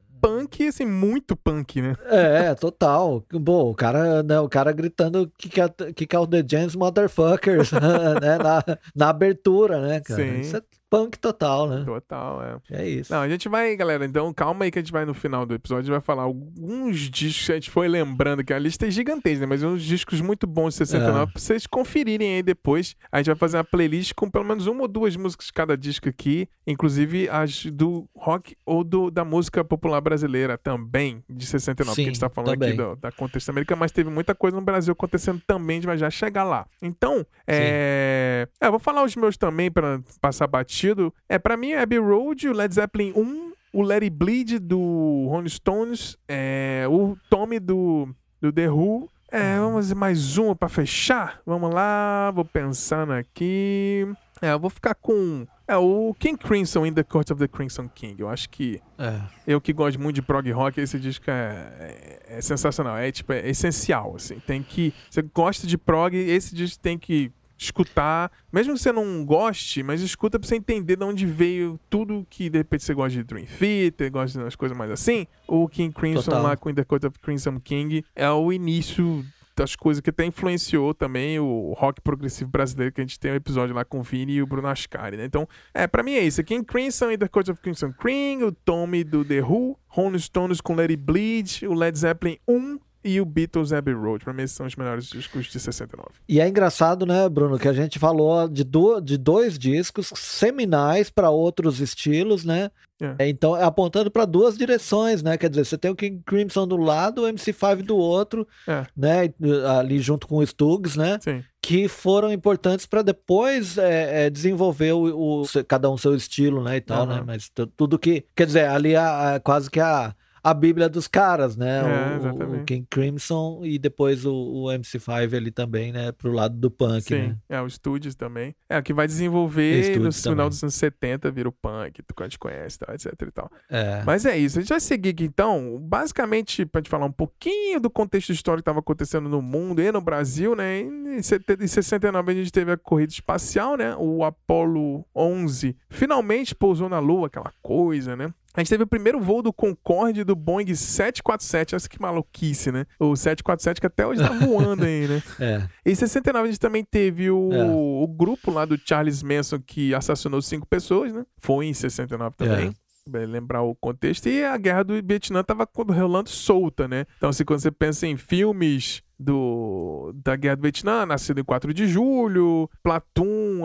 punk, assim, muito punk, né? É, total. Bom, o cara, né, o cara gritando kick out, kick out the James Motherfuckers, né, na, na abertura, né, cara? Sim. Isso é punk total, né? Total, é. É isso. Não, a gente vai, galera, então calma aí que a gente vai no final do episódio, vai falar alguns discos que a gente foi lembrando, que a lista é gigantesca, né? Mas uns discos muito bons de 69 é. pra vocês conferirem aí depois. A gente vai fazer uma playlist com pelo menos uma ou duas músicas de cada disco aqui, inclusive as do rock ou do, da música popular brasileira também, de 69, Sim, que a gente tá falando também. aqui do, da contexto americano, mas teve muita coisa no Brasil acontecendo também, a gente vai já chegar lá. Então, é... é vou falar os meus também para passar batido sentido. É, para mim é Abbey Road, o Led Zeppelin 1, o It Bleed do Rolling Stones, é, o Tommy do, do The Who. É, uhum. vamos fazer mais uma para fechar. Vamos lá, vou pensando aqui. É, eu vou ficar com é, o King Crimson in the Court of the Crimson King. Eu acho que. É. Eu que gosto muito de prog rock, esse disco é, é, é sensacional. É tipo, é essencial. Assim. Tem que. Você gosta de prog, esse disco tem que escutar, mesmo que você não goste, mas escuta pra você entender de onde veio tudo que de repente você gosta de Dream Theater, gosta de umas coisas mais assim. O King Crimson Total. lá com The Court of Crimson King é o início das coisas que até influenciou também o rock progressivo brasileiro, que a gente tem um episódio lá com o Vini e o Bruno Ascari, né? Então, é, pra mim é isso. King Crimson e The Court of Crimson King, o Tommy do The Who, Rolling Stones com Let It Bleed, o Led Zeppelin 1, e o Beatles Abbey Road. Pra mim, esses são os melhores discos de 69. E é engraçado, né, Bruno, que a gente falou de, do, de dois discos seminais para outros estilos, né? É. Então, é apontando para duas direções, né? Quer dizer, você tem o King Crimson do lado, o MC5 do outro, é. né? Ali junto com o Stugs, né? Sim. Que foram importantes para depois é, é, desenvolver o, o, cada um seu estilo, né? E tal, uhum. né? Mas tudo que. Quer dizer, ali a, a, quase que a a Bíblia dos caras, né? É, o, o, King Crimson e depois o, o, MC5 ali também, né? Pro lado do punk, Sim, né? é, o Studios também. É, o que vai desenvolver no final dos anos 70 vira o punk, gente conhece, tá, etc e tal. É. Mas é isso, a gente vai seguir aqui então, basicamente, pra gente falar um pouquinho do contexto histórico que estava acontecendo no mundo e no Brasil, né? Em 69 a gente teve a corrida espacial, né? O Apollo 11 finalmente pousou na Lua, aquela coisa, né? A gente teve o primeiro voo do Concorde do Boeing 747. Olha que maluquice, né? O 747 que até hoje tá voando aí, né? é. Em 69 a gente também teve o, é. o grupo lá do Charles Manson que assassinou cinco pessoas, né? Foi em 69 também. É lembrar o contexto. E a guerra do Vietnã tava rolando solta, né? Então, assim, quando você pensa em filmes do, da Guerra do Vietnã, nascido em 4 de julho,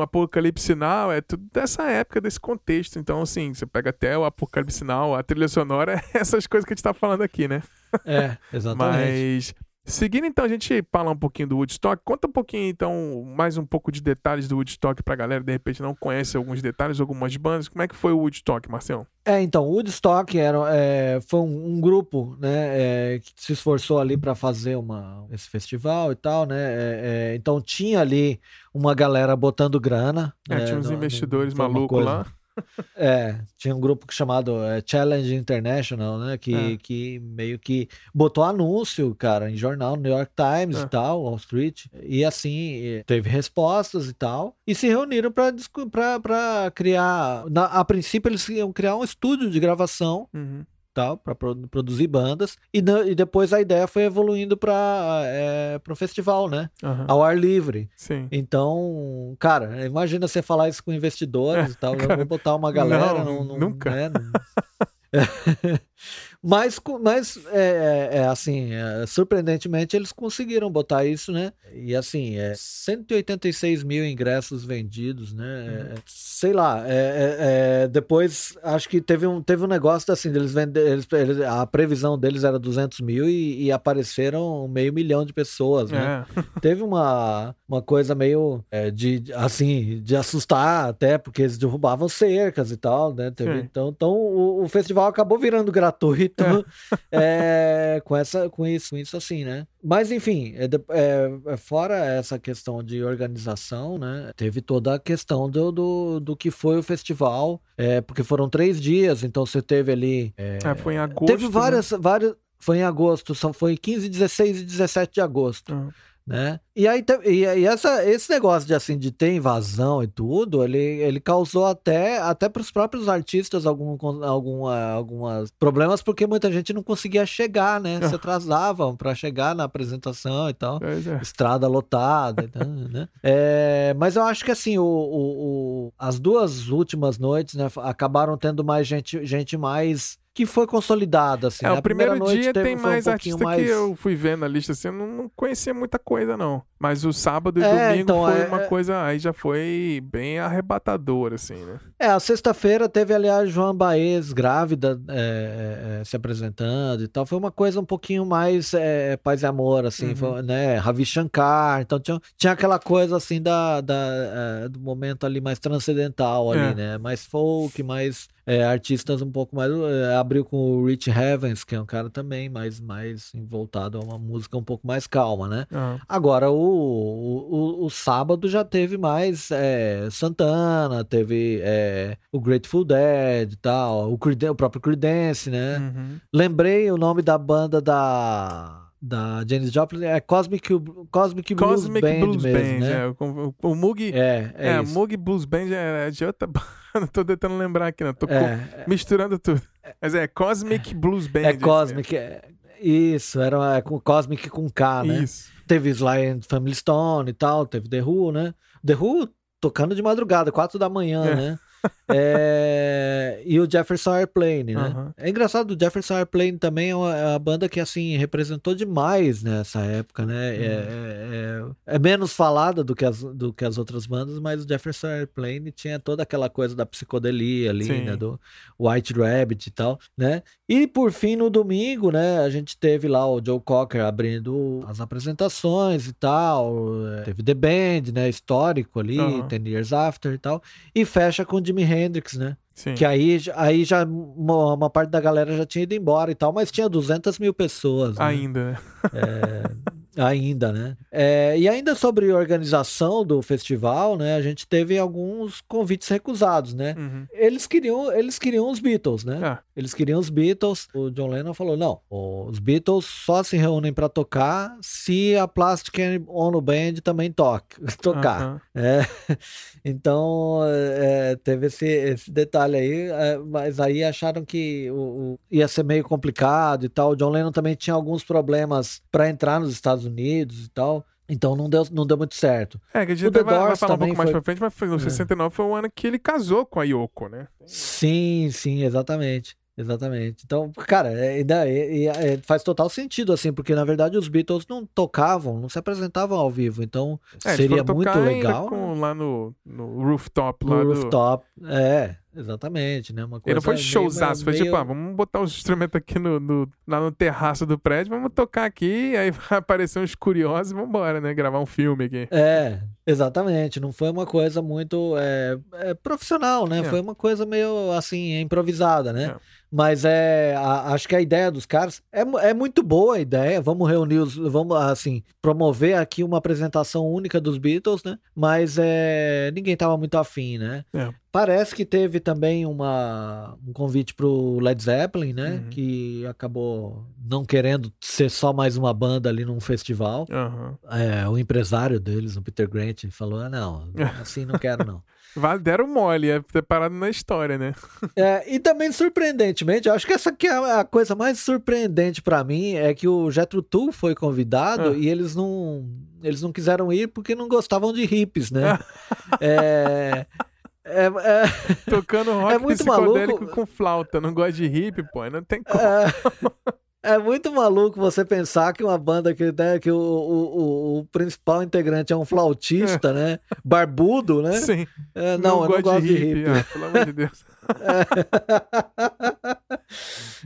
Apocalipse Now, é tudo dessa época, desse contexto. Então, assim, você pega até o Apocalipse Now, a trilha sonora, é essas coisas que a gente tá falando aqui, né? É, exatamente. Mas Seguindo então, a gente fala um pouquinho do Woodstock. Conta um pouquinho então, mais um pouco de detalhes do Woodstock pra galera, de repente não conhece alguns detalhes, algumas bandas. Como é que foi o Woodstock, Marcelo? É, então, o Woodstock era, é, foi um, um, grupo, né, é, que se esforçou ali para fazer uma, esse festival e tal, né, é, é, então tinha ali uma galera botando grana. É, né, tinha uns no, investidores malucos lá. É, tinha um grupo chamado é, Challenge International, né? Que, é. que meio que botou anúncio, cara, em jornal, New York Times é. e tal, Wall Street. E assim, teve respostas e tal. E se reuniram para criar. Na, a princípio, eles iam criar um estúdio de gravação. Uhum tal, para produzir bandas. E, e, depois a ideia foi evoluindo para é, o festival, né? Uhum. Ao ar livre. Sim. Então, cara, imagina você falar isso com investidores é, e tal. Cara, vou botar uma galera. Não, nunca. Né, Mas, mas é, é, é assim, é, surpreendentemente eles conseguiram botar isso, né? E assim, é 186 mil ingressos vendidos, né? Uhum. É, sei lá, é, é, depois acho que teve um, teve um negócio assim, eles venderam, eles, eles, a previsão deles era 200 mil e, e apareceram meio milhão de pessoas, né? teve uma, uma coisa meio de, assim, de assustar até, porque eles derrubavam cercas e tal, né? Teve, então, então o, o festival acabou virando gratuito então, é. é, com, essa, com isso, com isso assim, né? Mas enfim, é, é, é, fora essa questão de organização, né? Teve toda a questão do, do, do que foi o festival, é, porque foram três dias, então você teve ali. É, foi em agosto. Teve várias, né? várias. Foi em agosto, só foi 15, 16 e 17 de agosto. Né? E aí e, essa, esse negócio de assim de ter invasão e tudo, ele, ele causou até até para os próprios artistas algum, algum algumas problemas porque muita gente não conseguia chegar, né? Se atrasavam para chegar na apresentação e tal, é. estrada lotada, então, né? É, mas eu acho que assim o, o, o, as duas últimas noites, né, acabaram tendo mais gente gente mais que foi consolidada, assim. É, o primeiro dia tem mais um artista mais... que eu fui vendo na lista, assim, eu não, conhecia muita coisa, não. Mas o sábado e é, domingo então, foi é... uma coisa, aí já foi bem arrebatador, assim, né? É, a sexta-feira teve, aliás, João Baez grávida é, é, se apresentando e tal. Foi uma coisa um pouquinho mais é, paz e amor, assim, uhum. foi, né? Ravi Shankar, então tinha, tinha aquela coisa, assim, da, da é, do momento ali mais transcendental ali, né? Mais folk, mais é, artistas um pouco mais. É, abriu com o Rich Heavens, que é um cara também mais, mais voltado a uma música um pouco mais calma, né? Uhum. Agora, o, o, o, sábado já teve mais é, Santana, teve é, o Grateful Dead e tal, o, o próprio Creedence, né? Uhum. Lembrei o nome da banda da da Janis Joplin é Cosmic, Cosmic, Blues Cosmic Band Blues mesmo, Band, né? É, o, o, Moog, é, é, é Moog Blues Band é, é de outra banda, tô tentando lembrar aqui, não, tô é, misturando tudo. Mas é Cosmic Blues Band. É Cosmic, é, isso, era com Cosmic com K, né? Isso. Teve Sly and Family Stone e tal, teve The Who, né? The Who tocando de madrugada, quatro da manhã, é. né? É, e o Jefferson Airplane, né? Uhum. É engraçado, o Jefferson Airplane também é uma, é uma, banda que, assim, representou demais nessa época, né? Uhum. É, é, é, menos falada do que, as, do que as outras bandas, mas o Jefferson Airplane tinha toda aquela coisa da psicodelia ali, Sim. né? Do White Rabbit e tal, né? E, por fim, no domingo, né? A gente teve lá o Joe Cocker abrindo as apresentações e tal. Teve The Band, né? Histórico ali, uhum. Ten Years After e tal. E fecha com Jimi Hendrix, né? Sim. Que aí, aí já uma, uma, parte da galera já tinha ido embora e tal, mas tinha 200 mil pessoas. Né? Ainda, né? É, Ainda, né? É, e ainda sobre organização do festival, né? A gente teve alguns convites recusados, né? Uhum. Eles queriam, eles queriam os Beatles, né? Ah. Eles queriam os Beatles. O John Lennon falou: não, os Beatles só se reúnem para tocar se a Plastic Ono Band também toca, tocar. Uhum. É, então é, teve esse, esse detalhe aí, é, mas aí acharam que o, o, ia ser meio complicado e tal. O John Lennon também tinha alguns problemas para entrar nos Estados Unidos e tal. Então não deu, não deu muito certo. É, que a gente vai, vai, falar um pouco mais foi... pra frente, mas foi, no é. 69 foi o ano que ele casou com a Yoko, né? Sim, sim, exatamente. Exatamente. Então, cara, é, é, é, faz total sentido, assim, porque na verdade os Beatles não tocavam, não se apresentavam ao vivo, então é, seria muito legal. Com, lá no, no rooftop lá no rooftop, é. Exatamente, né? Uma coisa Ele não foi showzaço, meio... foi tipo, ah, vamos botar os instrumentos aqui no, no, lá no terraço do prédio, vamos tocar aqui, aí vai aparecer uns curiosos e vamos embora, né? Gravar um filme aqui. É, exatamente. Não foi uma coisa muito é, é profissional, né? É. Foi uma coisa meio assim, improvisada, né? Mas é, a, acho que a ideia dos caras é, é muito boa a ideia. Vamos reunir os, vamos assim, promover aqui uma apresentação única dos Beatles, né? Mas é, ninguém tava muito afim, né? É. Parece que teve também uma, um convite pro Led Zeppelin, né? Uhum. Que acabou não querendo ser só mais uma banda ali num festival. Uhum. É, o empresário deles, o Peter Grant, falou: ah, não, assim não quero não. Deram mole, é preparado na história, né? É, e também surpreendentemente, eu acho que essa aqui é a coisa mais surpreendente para mim é que o Jethro Tull foi convidado ah. e eles não eles não quiseram ir porque não gostavam de hippies, né? é, É, é, Tocando rock É muito psicodélico maluco. com flauta. Não gosta de hip, pô. Não tem como. é, é muito maluco você pensar que uma banda que, né, que o, o, o, principal integrante é um flautista, né? Barbudo, né? Sim. É, não, eu não gosto de hippie. Ah, pelo amor de Deus.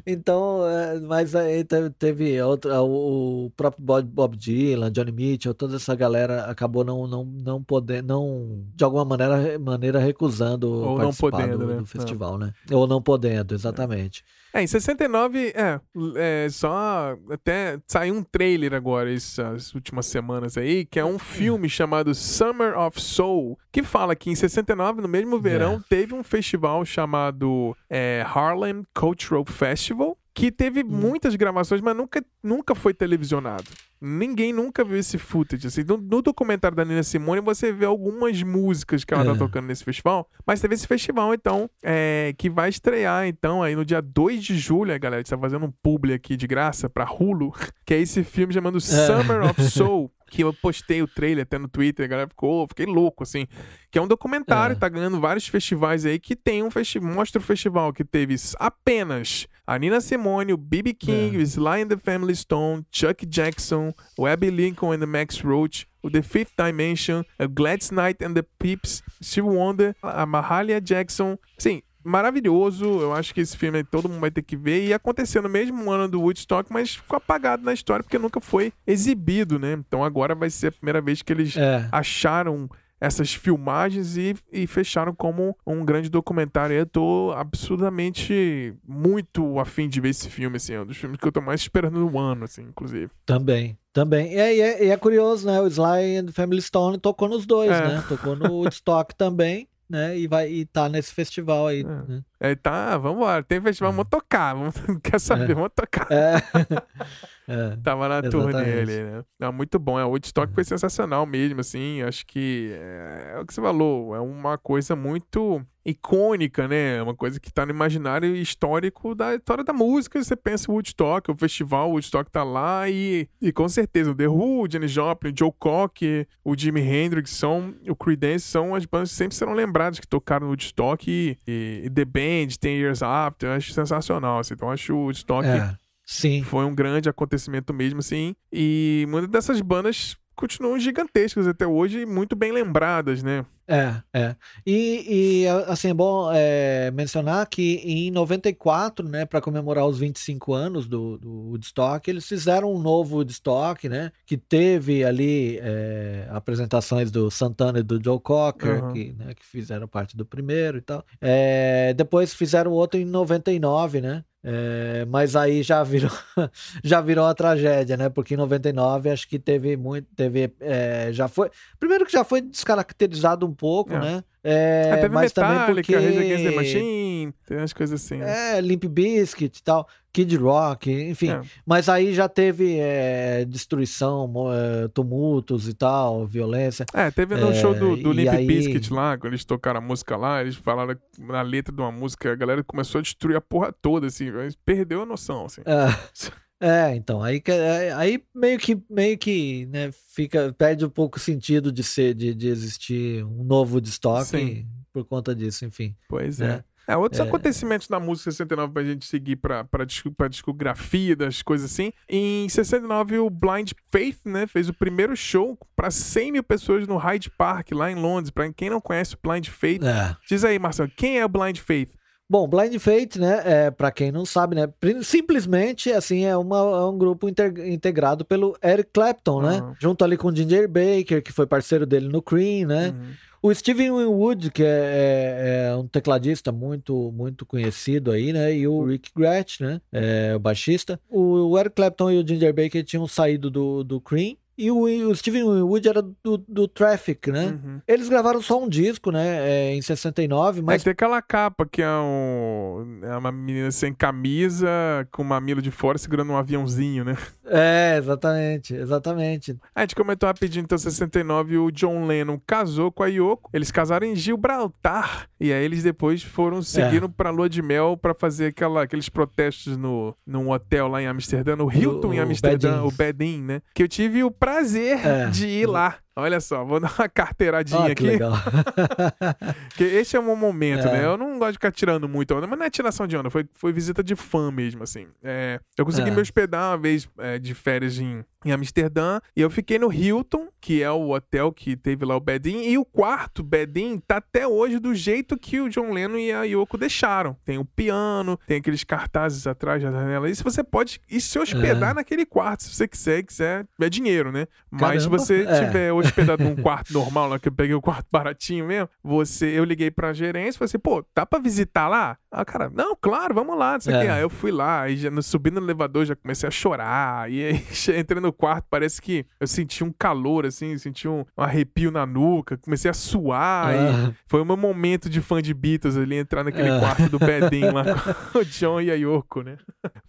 então, é, mas aí teve, outra, o, próprio Bob, Dylan, Johnny Mitchell, toda essa galera acabou não, não, não podendo, não, de alguma maneira, maneira recusando Ou não participar podendo, do, né? do festival, né? Ou não podendo, exatamente. É, em 69, é, é só até saiu um trailer agora essas últimas semanas aí, que é um filme chamado Summer of Soul, que fala que em 69, no mesmo verão, É. teve um festival chamado é, Harlem Cultural Festival, que teve muitas gravações, mas nunca, nunca foi televisionado. Ninguém nunca viu esse footage. Assim. No, no documentário da Nina Simone, você vê algumas músicas que ela tá É. tocando nesse festival. Mas teve esse festival, então, é, que vai estrear, então, aí no dia 2 de julho, galera, a gente tá fazendo um publi aqui de graça pra Hulu, que é esse filme chamado Summer of Soul. Que eu postei o trailer até no Twitter, a galera ficou, fiquei louco, assim. Que é um documentário, É. tá ganhando vários festivais aí, que tem um festival, mostra o festival que teve apenas a Nina Simone, o B.B. King, É. o Sly and the Family Stone, Chuck Jackson, o Abby Lincoln and the Max Roach, o The Fifth Dimension, o Gladys Knight and the Pips, Steve Wonder, a Mahalia Jackson. Sim, maravilhoso. Eu acho que esse filme todo mundo vai ter que ver. E aconteceu no mesmo ano do Woodstock, mas ficou apagado na história porque nunca foi exibido, né? Então agora vai ser a primeira vez que eles É. acharam essas filmagens e, e fecharam como um grande documentário. Eu tô absurdamente muito afim de ver esse filme, assim. É um dos filmes que eu tô mais esperando no ano, assim, inclusive. Também, também. E é, e é, e é curioso, né? O Sly and the Family Stone tocou nos dois, É. né? Tocou no Woodstock também, né? E, vai, e tá nesse festival aí. É. né? Aí tá, vambora. Tem festival, vamos tocar. Vamos, quer saber? É. Vamos tocar. É. é. Tava na turnê Exatamente. Uhum. ali, né? Não, muito bom. É, o Woodstock foi sensacional mesmo, assim. Acho que é, é o que você falou. É uma coisa muito icônica, né? É Uma coisa que tá no imaginário histórico da história da música. Você pensa o Woodstock, o festival, o Woodstock tá lá e, e com certeza o The Who, o Janis Joplin, o Joe Cocker, o Jimi Hendrix, são, o Creedence são as bandas que sempre serão lembradas que tocaram no Woodstock e, e, e The Band, Ten Years After. Eu acho sensacional, assim. Então acho o Woodstock É. Sim. foi um grande acontecimento mesmo, assim. E muitas dessas bandas continuam gigantescas até hoje e muito bem lembradas, né? É, é. E, e, assim, é bom é, mencionar que em 94, né, para comemorar os 25 anos do, do Woodstock, eles fizeram um novo Woodstock, né, que teve ali é, apresentações do Santana e do Joe Cocker, Uhum. que, né, que fizeram parte do primeiro e tal. É, depois fizeram outro em 99, né? É, mas aí já virou já virou uma tragédia, né? Porque em 99 acho que teve muito, teve é, já foi primeiro que já foi descaracterizado um pouco, É. né? É, teve mas também Metallica, porque Rage Against the Machine, tem umas coisas assim. né? é, Limp Bizkit e tal, Kid Rock, enfim. É. Mas aí já teve é, destruição, é, tumultos e tal, violência. É, teve no É, show do, do Limp aí- Bizkit lá, quando eles tocaram a música lá, eles falaram na letra de uma música, a galera começou a destruir a porra toda, assim, perdeu a noção, assim. É, é, então, aí, é, aí meio que, meio que, né, fica, perde um pouco o sentido de ser, de, de existir um novo Sim. por conta disso, enfim. Pois né? é. É, outros É. acontecimentos da música 69 pra gente seguir pra, pra, disco- pra discografia das coisas assim. Em 69, o Blind Faith, né, fez o primeiro show pra 100 mil pessoas no Hyde Park, lá em Londres. Pra quem não conhece o Blind Faith, É. diz aí, Marcelo, quem é o Blind Faith? Bom, Blind Fate, né, é, para quem não sabe, né, simplesmente, assim, é, uma, é um grupo integrado pelo Eric Clapton, né, Aham. junto ali com o Ginger Baker, que foi parceiro dele no Cream, né, Uhum. o Steven Winwood, que é, é- é um tecladista muito, muito conhecido aí, né, e o Rick Gretsch, né, é, o baixista. O, o Eric Clapton e o Ginger Baker tinham saído do, do Cream, e o, o Steven Winwood era do, do Traffic, né. Uhum. Eles gravaram só um disco, né, é, em 69, Mas mas tem aquela capa que é, um, é uma menina sem camisa, com uma mamilo de fora, segurando um aviãozinho, né? É, exatamente, exatamente. A gente comentou rapidinho, então, 69, o John Lennon casou com a Yoko. Eles casaram em Gibraltar. E aí eles depois foram, seguiram pra lua de mel pra fazer aquela, aqueles protestos no, num hotel lá em Amsterdã, no Hilton em o Amsterdã, Bed-In. o Bed-In, né? Que eu tive o prazer É. de ir lá. Olha só, vou dar uma carteiradinha Ah, aqui. que legal. Porque esse é um momento, É. né? Eu não gosto de ficar tirando muito onda, mas não é tiração de onda, foi, foi visita de fã mesmo, assim. É, eu consegui É. me hospedar uma vez é, de férias em, em Amsterdã e eu fiquei no Hilton, que é o hotel que teve lá o Bedin, e o quarto Bedin tá até hoje do jeito que o John Lennon e a Yoko deixaram. Tem o piano, tem aqueles cartazes atrás da janela. Isso você pode ir se hospedar É. naquele quarto, se você quiser, quiser. É dinheiro, né? Mas se Caramba, você é. tiver hospedado num quarto normal, lá que eu peguei o quarto baratinho mesmo, você, eu liguei pra gerência e falei assim, pô, dá pra visitar lá? Ah, cara, não, claro, vamos lá, não sei É. quê. Aí eu fui lá, aí já, subi no elevador, já comecei a chorar, e aí entrei no quarto, parece que eu senti um calor, assim, senti um, um arrepio na nuca, comecei a suar, e Ah, foi o meu momento de fã de Beatles ali, entrar naquele É. quarto do Bedin lá com o John e a Yoko, né?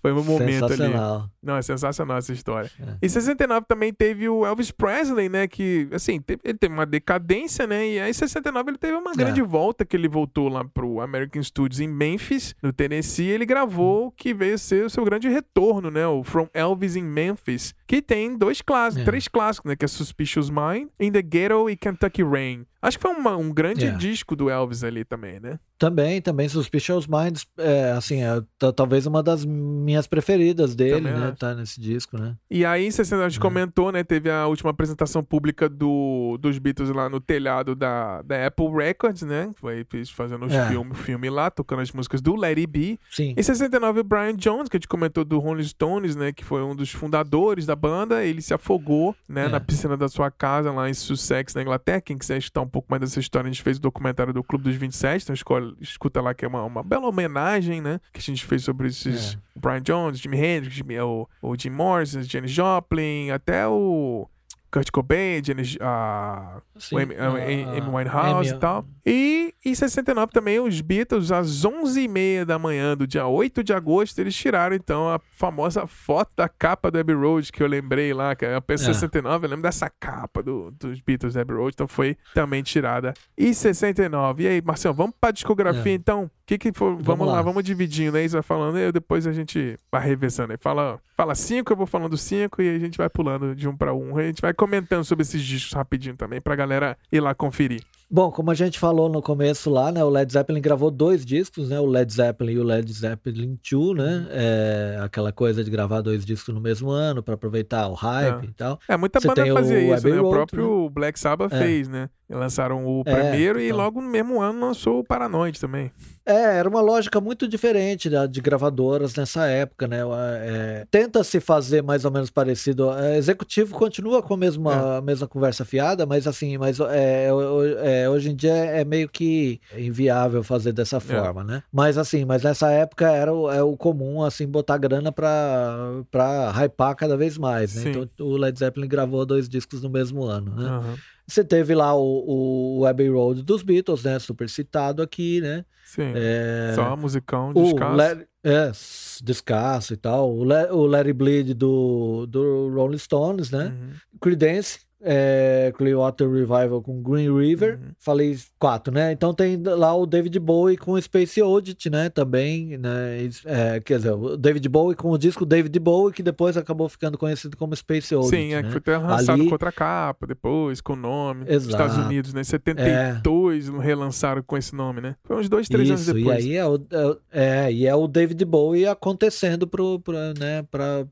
Foi o meu momento ali. sensacional. Não, é sensacional essa história. É. Em 69 também teve o Elvis Presley, né? Que, assim, ele teve uma decadência, né? E aí em 69 ele teve uma grande volta, que ele voltou lá pro American Studios em Memphis, no Tennessee, e ele gravou o que veio ser o seu grande retorno, né? O From Elvis in Memphis, que tem dois clássicos, É. três clássicos, né? Que é Suspicious Mind, In the Ghetto e Kentucky Rain. Acho que foi uma- um grande É. disco do Elvis ali também, né? Também, também Suspicious Minds, é, assim, é talvez uma das minhas preferidas dele, Também né? acho. Tá nesse disco, né? E aí, em 69, a gente É. comentou, né? Teve a última apresentação pública do, dos Beatles lá no telhado da, da Apple Records, né? Foi fazendo os É. filme, filme lá, tocando as músicas do It Be. Sim. Em 69, o Brian Jones, que a gente comentou do Rolling Stones, né? Que foi um dos fundadores da banda, ele se afogou, né? É. Na piscina da sua casa lá em Sussex, na Inglaterra. Quem quiser escutar um pouco mais dessa história, a gente fez o documentário do Clube dos 27, então escolhe, escuta lá que é uma, uma bela homenagem, né? Que a gente fez sobre esses É. Brian Jones, Jimi Hendrix, Jimmy, o, o Jim Morrison, Janis Joplin, até o Kurt Cobain, Janis, a Sim. o Amy, a- Ah, Amy Winehouse Amy- e tal. E em 69 também os Beatles, às 11h30 da manhã do dia 8 de agosto, eles tiraram então a famosa foto da capa do Abbey Road, que eu lembrei lá, que é a É. 69, eu lembro dessa capa do, dos Beatles da Abbey Road, então foi também tirada em 69. E aí, Marcelo, vamos pra discografia É. então? Que que for, vamos, Vamos lá. lá. vamos dividindo aí, você vai falando, e depois a gente vai reversando aí. Fala, fala cinco, eu vou falando cinco, e a gente vai pulando de um pra um. A gente vai comentando sobre esses discos rapidinho também, pra galera ir lá conferir. Bom, como a gente falou no começo lá, né? O Led Zeppelin gravou dois discos, né? O Led Zeppelin e o Led Zeppelin 2, né? É, aquela coisa de gravar dois discos no mesmo ano pra aproveitar o hype É. e tal. É, muita Você banda fazia o isso, né? O Road, próprio Black Sabbath É. fez, né? Lançaram o É, primeiro e total. logo no mesmo ano lançou o Paranoid também. É, era uma lógica muito diferente da, de gravadoras nessa época, né? É, Tenta-se fazer mais ou menos parecido. É, executivo continua com a mesma, a mesma conversa fiada, mas assim, mas é, o- é, hoje em dia é meio que inviável fazer dessa forma, né? Mas assim, mas nessa época era o, é o comum, assim, botar grana pra, pra hypar cada vez mais, né? Sim. Então o Led Zeppelin gravou dois discos no mesmo ano, né? Aham. Você teve lá o, o Abbey Road dos Beatles, né? Super citado aqui, né? Sim. É, Só musicão, descasso. Let, é, descasso e tal. O, Let, o Let It Bleed do, do Rolling Stones, né? Uhum. Creedence, é, Clearwater Revival com Green River. Uhum. Falei quatro, né? Então tem lá o David Bowie com Space Oddity, né? Também, né? É, quer dizer, o David Bowie com o disco David Bowie, que depois acabou ficando conhecido como Space Oddity, Sim, é né? que foi até lançado Ali- com outra capa, depois, com o nome. Exato. Estados Unidos, né? Em 72 relançaram com esse nome, né? Foi uns dois, três anos Isso, depois. e aí é o, é, é, e é o David Bowie acontecendo pro, pro né, pra,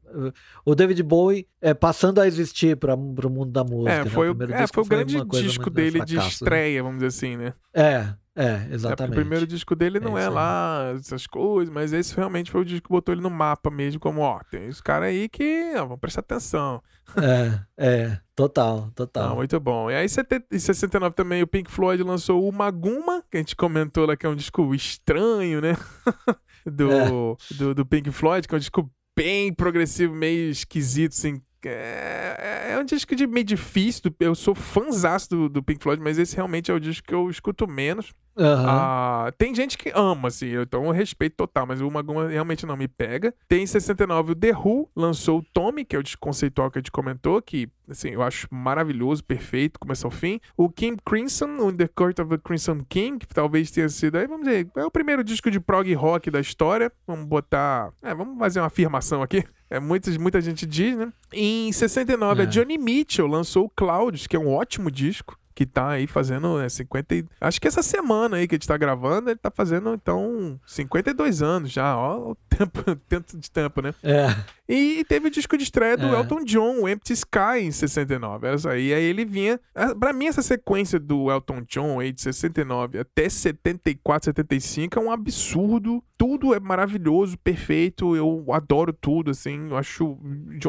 o David Bowie é, passando a existir para o mundo da música. É, né? foi, o, primeiro é, disco foi o grande coisa disco muito dele de fracasso, né? estreia, vamos dizer assim, né? É, é, É, exatamente. o primeiro disco dele não É é, lá essas coisas, mas esse realmente foi o disco que botou ele no mapa mesmo, como, ó, tem esse cara aí que, ó, vamos prestar atenção. É, é, total, total. Ah, muito bom. E aí, em 69 também, o Pink Floyd lançou o Maguma, que a gente comentou lá que é um disco estranho, né? do, É. do, do Pink Floyd, que é um disco bem progressivo, meio esquisito, assim. É, é um disco de meio difícil. Eu sou fãzaço do, do Pink Floyd, mas esse realmente é o disco que eu escuto menos. Aham. Ah, tem gente que ama, assim, então eu respeito total, mas o Maguma realmente não me pega. Tem em 69 o The Who, lançou o Tommy, que é o disco conceitual que a gente comentou, que, assim, eu acho maravilhoso, perfeito, começo ao fim. O Kim Crimson, o The Court of the Crimson King, que talvez tenha sido, aí vamos dizer, é o primeiro disco de prog rock da história. Vamos botar, é, vamos fazer uma afirmação aqui. É, muita, muita gente diz, né? Em 69, É. a Johnny Mitchell lançou o Clouds, que é um ótimo disco. Que tá aí fazendo né, 50. e- Acho que essa semana aí que a gente tá gravando, ele tá fazendo, então, 52 anos já. Ó, o tempo, tanto de tempo, né? É. E teve o disco de estreia do É. Elton John, o Empty Sky, em 69. Essa aí, aí ele vinha. ah, Pra mim, essa sequência do Elton John aí de 69 até 74, 75 é um absurdo. Tudo é maravilhoso, perfeito. Eu adoro tudo, assim. Eu acho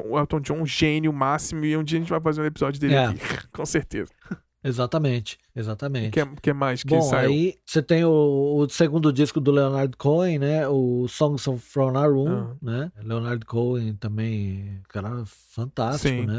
o Elton John um gênio máximo. E um dia a gente vai fazer um episódio dele É. aqui, com certeza. Exatamente, O exatamente. que, que mais que Bom, saiu? aí você tem o, o segundo disco do Leonard Cohen, né? O Songs from Our Room, Ah. né? Leonard Cohen também, cara, fantástico, Sim. né?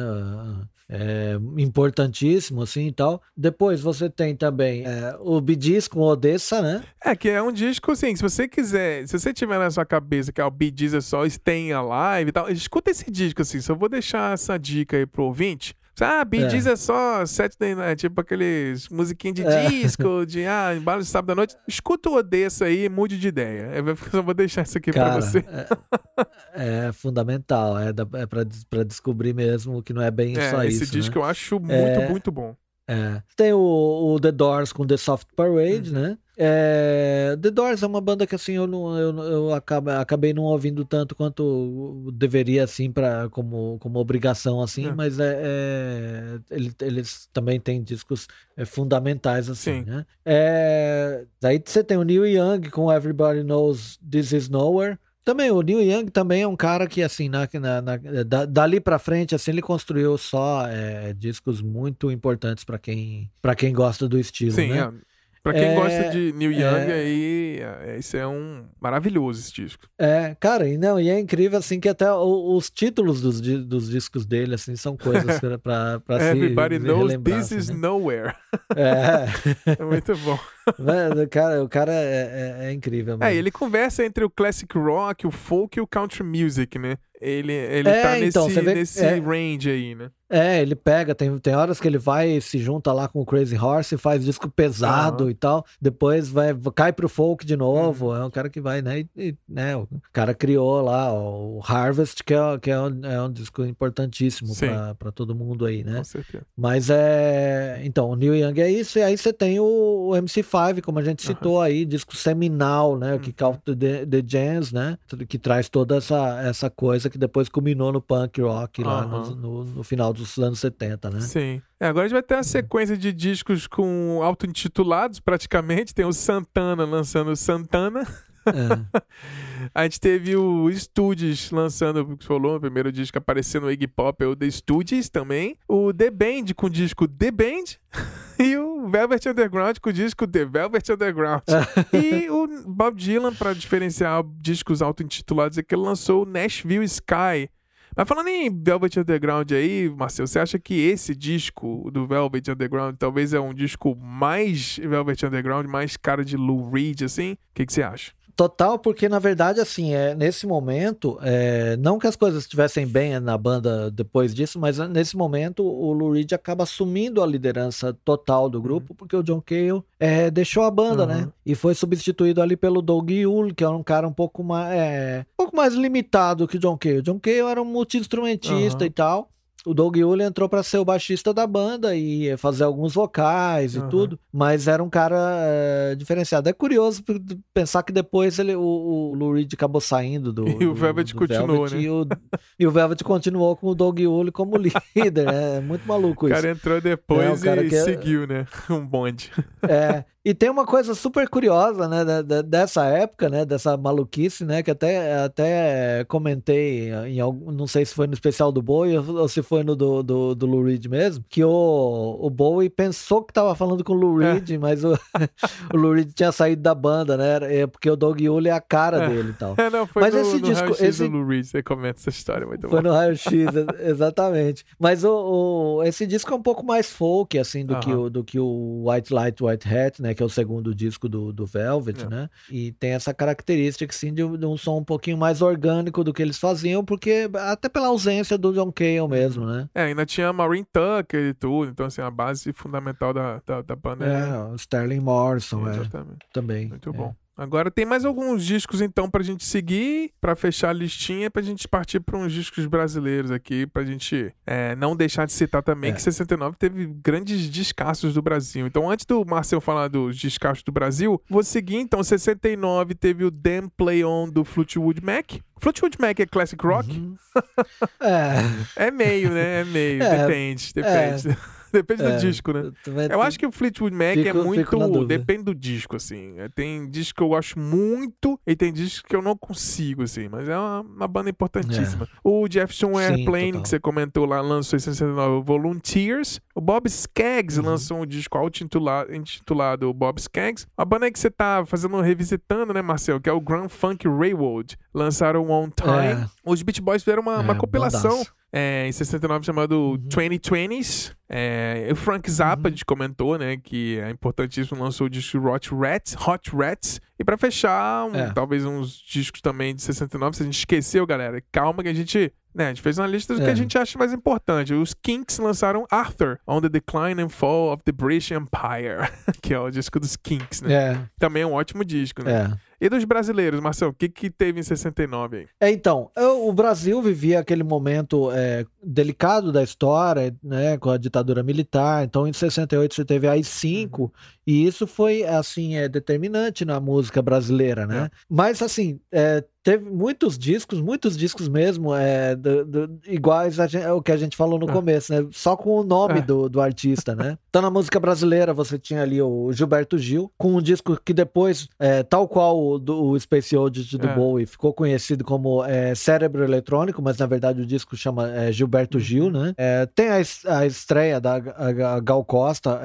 É, importantíssimo, assim e tal. Depois você tem também é, o Gees com Odessa, né? É, que é um disco assim, se você quiser, se você tiver na sua cabeça que é o Gees é só Stay Alive e tal, escuta esse disco assim, só vou deixar essa dica aí pro ouvinte. Ah, Bee É. Gees é só Saturday Night, tipo aqueles musiquinhos de É. disco, de ah, embalo de sábado à noite. Escuta o Odessa aí e mude de ideia. Eu só vou deixar isso aqui Cara, pra você. é, é fundamental, é, da- é pra, pra descobrir mesmo que não é bem É, só esse isso, disco né? eu acho muito, É. muito bom. É. Tem o, o The Doors com The Soft Parade, Uhum. né? É, The Doors é uma banda que assim eu, não, eu, eu acabei não ouvindo tanto quanto deveria assim para como, como obrigação assim, É. mas é, é, ele- eles também têm discos é, fundamentais assim, Sim. né? É, daí você tem o Neil Young com Everybody Knows This Is Nowhere. Também, o Neil Young também é um cara que, assim, na, na- na- da- dali pra frente, assim, ele construiu só é, discos muito importantes pra quem, pra quem gosta do estilo, Sim, né? é. Pra quem É, gosta de Neil Young, é. aí, é, esse é um maravilhoso esse disco. É, cara, e não, e é incrível, assim, que até o- os títulos dos, dos discos dele, assim, são coisas pra, pra, pra se Everybody knows relembrar, this assim, is né? nowhere. É, É muito bom. Cara, o cara é, é- é incrível mesmo. É, ele conversa entre o classic rock, o folk e o country music, né? Ele, ele É, tá nesse, então, você vê- nesse é. range aí, né? É, ele pega, tem, tem horas que ele vai e se junta lá com o Crazy Horse e faz disco pesado Aham. e tal. Depois vai, cai pro folk de novo. Uhum. É um cara que vai, né? E, e, né o cara criou lá o Harvest, que é, que é, um, é um disco importantíssimo pra todo mundo aí, né? Com certeza. Mas é. Então, o Neil Young é isso, e aí você tem o, o MC5, como a gente citou aí, disco seminal, né? O Uhum. Kick Out the, the Jams, né? Que traz toda essa, essa coisa que depois culminou no punk rock lá no, no, no final dos anos 70, né? Sim. É, agora a gente vai ter uma sequência de discos com auto-intitulados, praticamente. Tem o Santana lançando Santana. É. A gente teve o Studios lançando, o que falou, o primeiro disco aparecendo no Iggy Pop, é o The Studios também. O The Band com o disco The Band. E o Velvet Underground com o disco The Velvet Underground. e o Bob Dylan, pra diferenciar discos auto-intitulados, é que ele lançou o Nashville Sky. Mas falando em Velvet Underground aí, Marcelo, você acha que esse disco do Velvet Underground talvez é um disco mais Velvet Underground, mais cara de Lou Reed, assim? O que, que você acha? Total, porque na verdade, assim, é, nesse momento, é, não que as coisas estivessem bem na banda depois disso, mas nesse momento o Lou Reed acaba assumindo a liderança total do grupo, porque o John Cale é, deixou a banda, Uhum. né? E foi substituído ali pelo Doug Yule, que é um cara um pouco mais, é, um pouco mais limitado que o John Cale. O John Cale era um multi-instrumentista Uhum. e tal. O Doug Yule entrou pra ser o baixista da banda e fazer alguns vocais e Uhum. tudo, mas era um cara é, diferenciado. É curioso pensar que depois ele, o, o Lou Reed acabou saindo do. E o Velvet continuou, Velvet né? E o, e o Velvet continuou com o Doug Yule como líder. né? É muito maluco O isso. cara entrou depois É, o cara e que é- seguiu, né? Um bonde. É, e tem uma coisa super curiosa, né, da- da- dessa época, né, dessa maluquice, né, que até, até comentei em algum, não sei se foi no especial do Boi ou, ou se foi no do, do, do Lou Reed mesmo, que o, o Bowie pensou que tava falando com o Lou é. Reed, é. mas o, o Lou Reed tinha saído da banda, né? É porque o Doug Yule é a cara é. dele e tal. É, não, foi mas no, esse no disco, esse do Lou Reed, você comenta essa história muito Foi no Raio X, exatamente. Mas o, o, esse disco é um pouco mais folk, assim, do, uh -huh. que, o, do que o White Light, White Hat, né? Que é o segundo disco do, do Velvet, é. né? E tem essa característica, assim, de, de um som um pouquinho mais orgânico do que eles faziam, porque até pela ausência do John Cale mesmo, né? É, ainda tinha Marine Tucker e tudo, então assim, a base fundamental da, da, da banda é... É, o Sterling Morrison, é, também. Muito é. bom. Agora tem mais alguns discos então pra gente seguir, pra fechar a listinha, pra gente partir pra uns discos brasileiros aqui, pra gente é, não deixar de citar também é. que 69 teve grandes descassos do Brasil. Então antes do Marcel falar dos descassos do Brasil, vou seguir então, 69 teve o Damn Play On do Fleetwood Mac. Fleetwood Mac é classic rock? Uhum. é. é meio, né? É meio, é. depende, depende. É. Depende é, do disco, né? Eu acho que o Fleetwood Mac fico, é muito. Depende do disco, assim. É, tem disco que eu gosto muito e tem disco que eu não consigo, assim. Mas é uma, uma banda importantíssima. É. O Jefferson Airplane, Sim, que você comentou lá, lançou em 69 Volunteers. O Bob Skaggs uhum. lançou um disco auto-intitulado intitulado Bob Skaggs. A banda que você tá fazendo, revisitando, né, Marcel? Que é o Grand Funk Railroad. Lançaram On Time. É. Os Beat Boys fizeram uma, uma é, compilação é, em 69 chamado uhum. 2020s. É, o Frank Zappa, uhum. comentou, né, que é importantíssimo, lançou o disco Hot Rats, Hot Rats. E para fechar, um, é. talvez uns discos também de 69, se a gente esqueceu, galera, calma que a gente né, a gente fez uma lista do é. que a gente acha mais importante. Os Kinks lançaram Arthur, On the Decline and Fall of the British Empire, que é o disco dos Kinks, né? É. Também é um ótimo disco, né? É. E dos brasileiros, Marcelo, o que, que teve em 69 aí? É, então, eu, o Brasil vivia aquele momento é, delicado da história, né, com a ditadura militar. Então, em 68 você teve as 5 uhum. e isso foi, assim, é, determinante na música brasileira, né? É. Mas, assim, é, teve muitos discos, muitos discos mesmo, é, do, do, iguais ao que a gente falou no é. começo, né? Só com o nome é. do, do artista, né? Então, na música brasileira, você tinha ali o Gilberto Gil, com um disco que depois, é, tal qual o, do, o Space Oddity do é. Bowie, ficou conhecido como é, Cérebro Eletrônico, mas na verdade o disco chama é, Gilberto uhum. Gil, né? tem a, a estreia da a, a Gal Costa,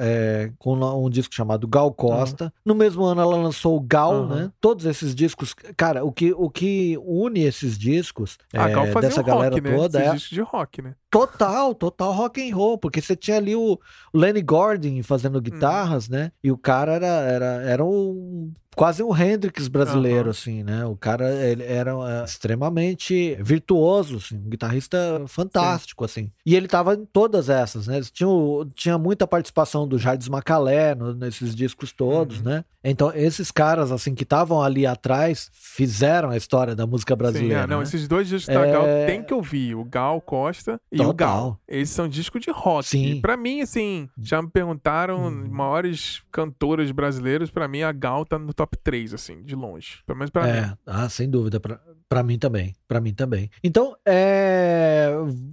com um disco chamado Gal Costa. Uhum. No mesmo ano ela lançou o Gal, uhum. né? Todos esses discos, cara, o que, o que que une esses discos ah, é, dessa um galera rock, né? toda né? é discos de rock, né? Total, total rock and roll, porque você tinha ali o Lenny Gordon fazendo guitarras, hum. né? E o cara era, era, era um quase um Hendrix brasileiro, uhum. assim, né? O cara ele era uh, extremamente virtuoso, assim, um guitarrista fantástico, Sim. assim. E ele tava em todas essas, né? Tinha, tinha muita participação do Jardim Macalé no, nesses discos todos, uhum. né? Então, esses caras, assim, que estavam ali atrás, fizeram a história da música brasileira. Sim, é, não, né? esses dois discos da é... Gal tem que ouvir, o Gal Costa e Total. o Gal. Eles são discos de rock. Sim. E pra mim, assim, já me perguntaram, hum. maiores cantoras brasileiras, pra mim a Gal tá no top top 3, assim, de longe. Pelo menos pra é, mim. Ah, sem dúvida. Pra, pra mim também. Pra mim também. Então, é,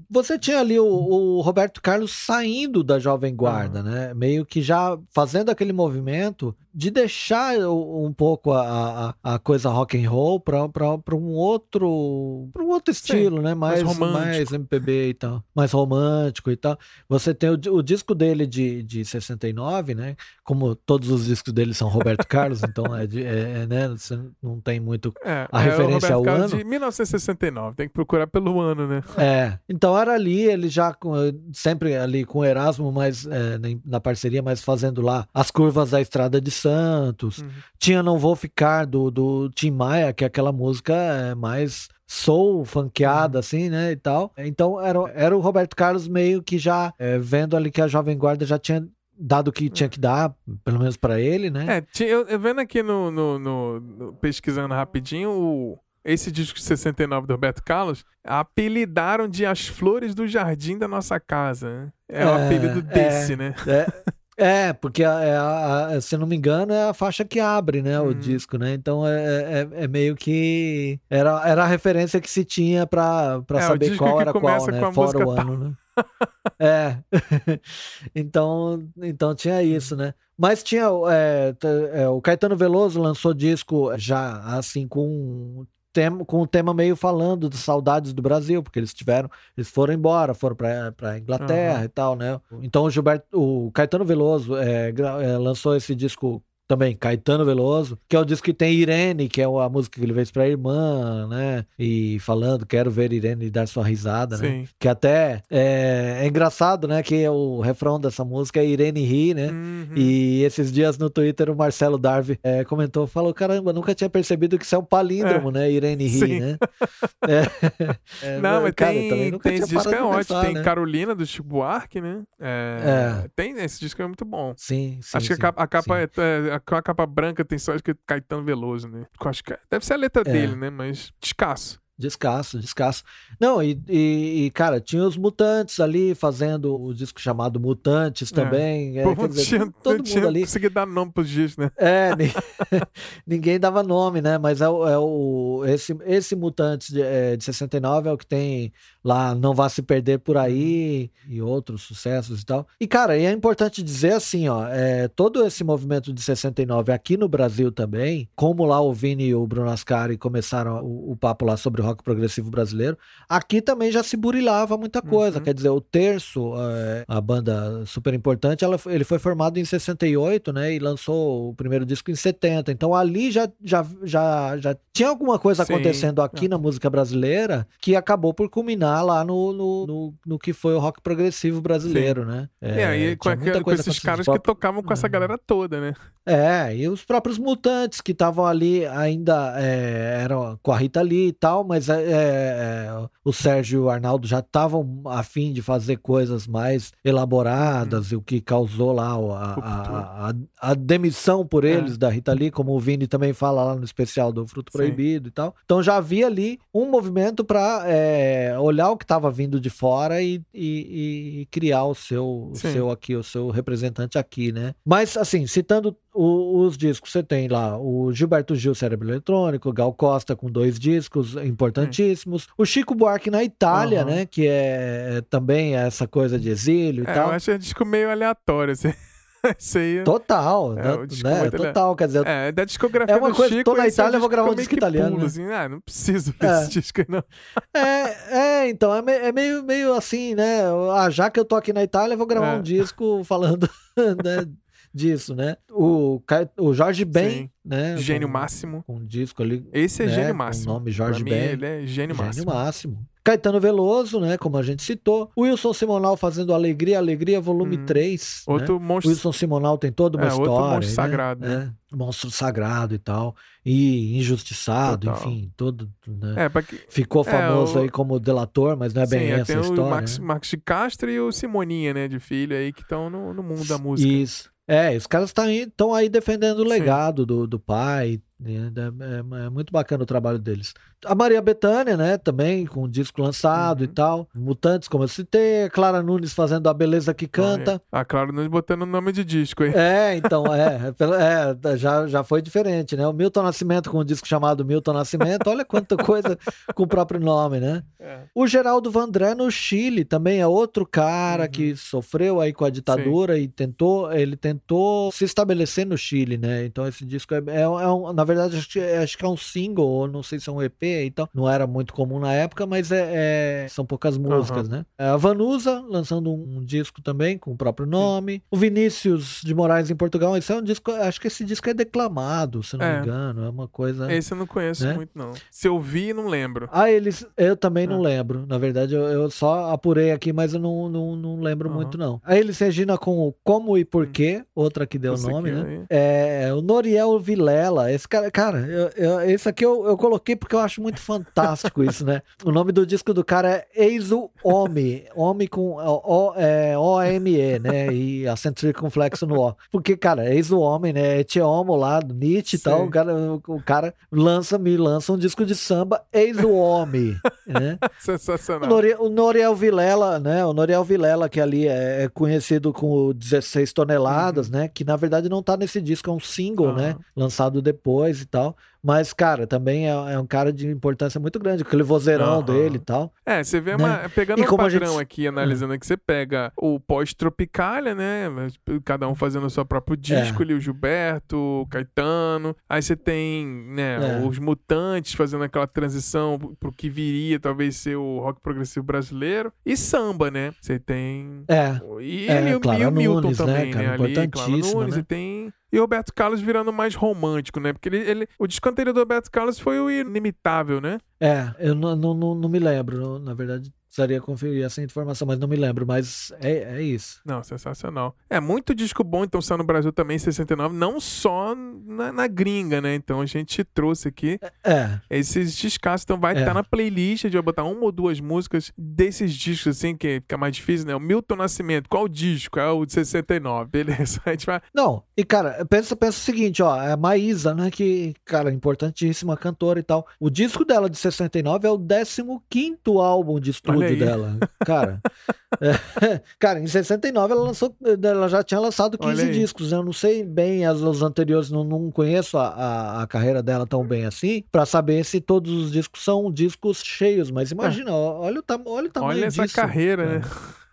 você tinha ali o, o, Roberto Carlos saindo da Jovem Guarda, uhum. né? Meio que já fazendo aquele movimento de deixar um pouco a, a, a coisa rock and roll para um outro para um outro estilo, Sim, né? Mais, mais, mais MPB e tal, mais romântico e tal. Você tem o, o disco dele de, de 69, né? Como todos os discos dele são Roberto Carlos, então é, de, é, é, né? Você não tem muito é, a referência ao Carlos ano. De 1969, tem que procurar pelo ano, né? É. Então era ali ele já sempre ali com o Erasmo, mas é, na parceria, mas fazendo lá as curvas da Estrada de Santos. Uhum. Tinha Não Vou Ficar, do, do Tim Maia, que é aquela música é, mais soul, funkeada, uhum. assim, né, e tal. Então era, era o Roberto Carlos meio que já é, vendo ali que a Jovem Guarda já tinha dado o que tinha que dar, pelo menos para ele, né? É, eu, eu vendo aqui no, no, no, no, pesquisando rapidinho, o, esse disco de 69 do Roberto Carlos, apelidaram de As Flores do Jardim da Nossa Casa. Né? É, é o apelido desse, é, né? É. É, porque, a, é a, a, se não me engano, é a faixa que abre, né, o uhum. disco, né? Então é, é, é, meio que era, era a referência que se tinha para é, saber qual era qual, né? Fora o ano, né? é. então, então tinha isso, né? Mas tinha é, é, o Caetano Veloso lançou disco já assim com tema, com o tema meio falando de saudades do Brasil, porque eles tiveram, eles foram embora, foram para Inglaterra uhum. e tal, né? Então o Gilberto, o Caetano Veloso é, é, lançou esse disco também Caetano Veloso, que é o disco que tem Irene, que é a música que ele fez pra irmã, né? E falando, quero ver Irene dar sua risada, né? Sim. Que até é, é, engraçado, né? Que o refrão dessa música é Irene ri, né? Uhum. E esses dias no Twitter o Marcelo Darvi é, comentou, falou, caramba, nunca tinha percebido que isso é um palíndromo, é. né? Irene ri, Sim. né? É. Não, mas cara, tem, tem esse disco é ótimo, pensar, tem né? Carolina do Chico Buarque, né? É, Tem, esse disco é muito bom. Sim, sim Acho sim, que a capa, a capa é com a capa branca tem só acho que Caetano Veloso, né? Acho que é, deve ser a letra é. dele, né? Mas escasso. Descasso, descasso. Não, e, e, e, cara, tinha os Mutantes ali fazendo o disco chamado Mutantes é. também. É. É, Pô, dizer, tinha, todo mundo tinha ali. consegui dar nome pros discos, né? É, ninguém dava nome, né? Mas é o, é o esse, esse Mutantes de, é, de 69 é o que tem lá Não Vá Se Perder Por Aí e outros sucessos e tal. E, cara, e é importante dizer assim, ó, é, todo esse movimento de 69 aqui no Brasil também, como lá o Vini e o Bruno Ascari começaram o, o papo lá sobre rock progressivo brasileiro, aqui também já se burilava muita coisa. Uhum. Quer dizer, o Terço, é, a banda super importante, ela, ele foi formado em 68, né? E lançou o primeiro disco em 70. Então ali já, já, já, já tinha alguma coisa Sim. acontecendo aqui é. na música brasileira que acabou por culminar lá no, no, no, no que foi o rock progressivo brasileiro, Sim. né? É, e aí com, aquele, com esses caras que tocavam com essa é. galera toda, né? É, e os próprios mutantes que estavam ali ainda é, eram com a Rita Lee e tal, mas é, é, o Sérgio e o Arnaldo já estavam afim de fazer coisas mais elaboradas, hum. o que causou lá a, a, a, a demissão por é. eles da Rita Lee, como o Vini também fala lá no especial do Fruto Sim. Proibido e tal. Então já havia ali um movimento para é, olhar o que estava vindo de fora e, e, e criar o seu, o seu aqui, o seu representante aqui, né? Mas assim, citando o, os discos, você tem lá o Gilberto Gil Cérebro Eletrônico, Gal Costa com dois discos importantíssimos, o Chico Buarque na Itália, uhum. né? Que é também essa coisa de exílio e é, tal. Eu acho um disco meio aleatório, assim. Isso aí. Total, é, né? né? Total, quer dizer. É, da discografia é uma coisa, Chico, tô na Itália, eu vou gravar um disco italiano. Pulo, né? assim, ah, não preciso ver é. esse disco aí, não. É, é então, é, meio, é meio, meio assim, né? Ah, já que eu tô aqui na Itália, eu vou gravar é. um disco falando né, disso, né? O, o Jorge Ben, Sim. né? Gênio com, máximo. Com um disco ali. Esse é né? gênio máximo. O nome Jorge pra Ben. Mim, ele é gênio, gênio máximo. máximo. Caetano Veloso, né? Como a gente citou. Wilson Simonal fazendo Alegria, Alegria, volume hum. 3. Outro né? monstro. Wilson Simonal tem toda uma é, história. Outro monstro né? sagrado. É, monstro sagrado e tal. E injustiçado, Total. enfim, todo. Né? É, que... Ficou é, famoso o... aí como delator, mas não é bem Sim, essa a história. O Max, né? Max de Castro e o Simoninha, né? De filho aí, que estão no, no mundo da música. Isso. É, os caras estão aí, aí defendendo o legado do, do pai? É, é, muito bacana o trabalho deles. A Maria Bethânia, né? Também com o disco lançado uhum. e tal. Mutantes, como eu citei. A Clara Nunes fazendo A Beleza que Canta. Ah, é. A Clara Nunes botando nome de disco aí. É, então, é. é, é já, já foi diferente, né? O Milton Nascimento com um disco chamado Milton Nascimento. Olha quanta coisa com o próprio nome, né? É. O Geraldo Vandré no Chile também é outro cara uhum. que sofreu aí com a ditadura Sim. e tentou, ele tentou se estabelecer no Chile, né? Então esse disco é, é, é um, na verdade, acho que, acho que é um single, ou não sei se é um EP, então não era muito comum na época, mas é, é são poucas músicas, uhum. né? É, a Vanusa lançando um, um, disco também com o próprio nome. Sim. O Vinícius de Moraes em Portugal, esse é um disco, acho que esse disco é declamado, se não é. me engano, é uma coisa. Esse eu não conheço né? muito, não. Se eu vi, não lembro. Ah, eles, eu também não ah. lembro. Na verdade, eu, eu, só apurei aqui, mas eu não, não, não lembro uhum. muito, não. A Elis Regina com o Como e Porquê, hum. outra que deu o nome, né? É, o Noriel Vilela, esse cara, cara, eu, eu, esse aqui eu, eu coloquei porque eu acho muito fantástico isso, né? O nome do disco do cara é Eizo Homem, Homem com O-M-E, é, né? E acento circunflexo no O. Porque, cara, Eizo Homem, né? Ete Homo lá, Nietzsche e tal, o cara, o cara lança, me lança um disco de samba, Eizo Homem, né? Sensacional. O, Noriel, o Noriel Vilela, né? O Noriel Vilela, que ali é, é conhecido com 16 toneladas, uhum. né? Que na verdade não tá nesse disco, é um single, uhum. né? Lançado depois depois e tal. Mas, cara, também é, é um cara de importância muito grande, aquele vozeirão uhum. dele e tal. É, você vê, né? uma, pegando e um padrão gente... aqui, analisando é. que você pega o pós-tropicália, né? Cada um fazendo o seu próprio disco é. ali, o Gilberto, o Caetano. Aí você tem, né, é. os Mutantes fazendo aquela transição pro que viria talvez ser o rock progressivo brasileiro. E samba, né? Você tem... É. E, é, ele, Clara e o Milton Nunes, né, também, né? Cara, né? Ali, Clara Nunes, né? e tem e o Roberto Carlos virando mais romântico, né? Porque ele, ele, o disco anterior do Roberto Carlos foi o Inimitável, né? É, eu não, não, não me lembro, na verdade precisaria conferir essa informação, mas não me lembro, mas é, é isso. Não, sensacional. É muito disco bom, então, saiu no Brasil também em 69, não só na, na gringa, né? Então a gente trouxe aqui é. esses discos, então vai estar é. tá na playlist, a gente vai botar uma ou duas músicas desses discos, assim, que fica mais difícil, né? O Milton Nascimento, qual disco? É o de 69, beleza? A gente vai... Não, e cara, pensa, pensa o seguinte, ó, é a Maísa, né, que, cara, importantíssima cantora e tal. O disco dela de 69 é o 15 álbum de estúdio dela. Cara, é, cara, em 69 ela lançou, ela já tinha lançado 15 discos. Né? Eu não sei bem as, os anteriores, não, não conheço a, a, a, carreira dela tão bem assim, para saber se todos os discos são discos cheios. Mas imagina, é. olha, o, olha o tamanho olha disso. Olha essa carreira, né?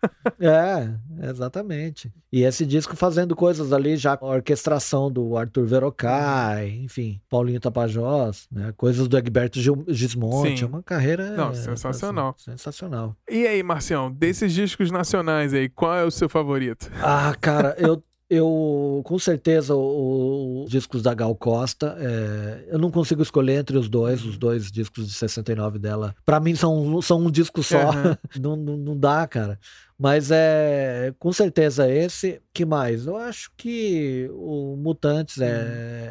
É, exatamente. E esse disco fazendo coisas ali já com a orquestração do Arthur Verocai, enfim, Paulinho Tapajós, né? Coisas do Egberto Gismonte, Sim. uma carreira Não, sensacional. Assim, sensacional. E aí, Marcião, desses discos nacionais aí, qual é o seu favorito? Ah, cara, eu eu, com certeza, os discos da Gal Costa, é, eu não consigo escolher entre os dois, os dois discos de 69 dela. Para mim são, são um disco só, uhum. não, não, não dá, cara. Mas é com certeza esse. Que mais? Eu acho que o Mutantes é,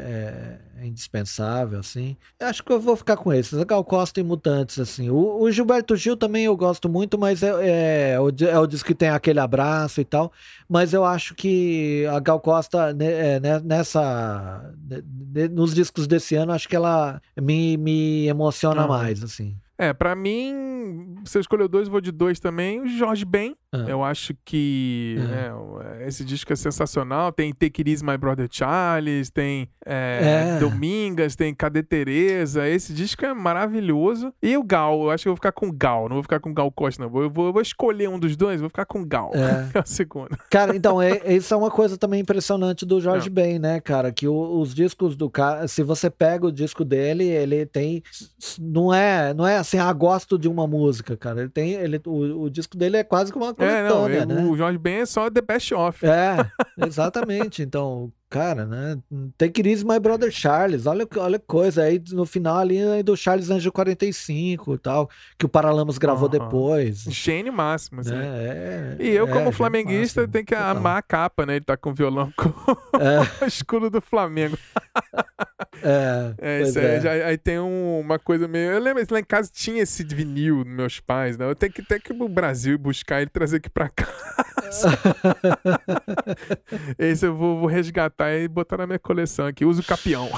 é, indispensável, assim. Eu acho que eu vou ficar com esses. A Gal Costa e Mutantes, assim. O, o Gilberto Gil também eu gosto muito, mas é, é, é, o, é disco que tem aquele abraço e tal. Mas eu acho que a Gal Costa, né, é, né, nessa. Nos discos desse ano, acho que ela me, me emociona mais, assim. É, para mim, você escolheu dois, vou de dois também. O Jorge Ben, ah. eu acho que ah. né, esse disco é sensacional. Tem Take It Easy, My Brother Charles, tem é, é. Domingas, tem Cadê Tereza. Esse disco é maravilhoso. E o Gal, eu acho que eu vou ficar com o Gal, não vou ficar com o Gal Costa, não. Eu vou, eu vou escolher um dos dois, vou ficar com o Gal, é, é o segundo. Cara, então, é, isso é uma coisa também impressionante do Jorge não. Ben, né, cara? Que o, os discos do cara, se você pega o disco dele, ele tem. Não é, não é assim assim, ah, gosto de uma música, cara. Ele tem, ele, o, o disco dele é quase como uma coletânea, é, não, né? O Jorge Ben é só The Best Of. É, exatamente. Então, cara, né? Take It Easy, My Brother Charles. Olha, olha coisa. Aí no final ali do Charles Anjo 45 e tal, que o Paralamas gravou uhum. depois. Gênio máximo, assim. É, e eu, como é, flamenguista, tenho que total. amar a capa, né? Ele tá com o violão com é. o escudo do Flamengo. É, é isso é. aí, já, aí tem um, uma coisa meio. Eu lembro, lá em casa tinha esse vinil dos meus pais, né? Eu tenho que ter que ir pro Brasil e buscar ele trazer aqui pra casa. esse eu vou, vou, resgatar e botar na minha coleção aqui. Uso capião.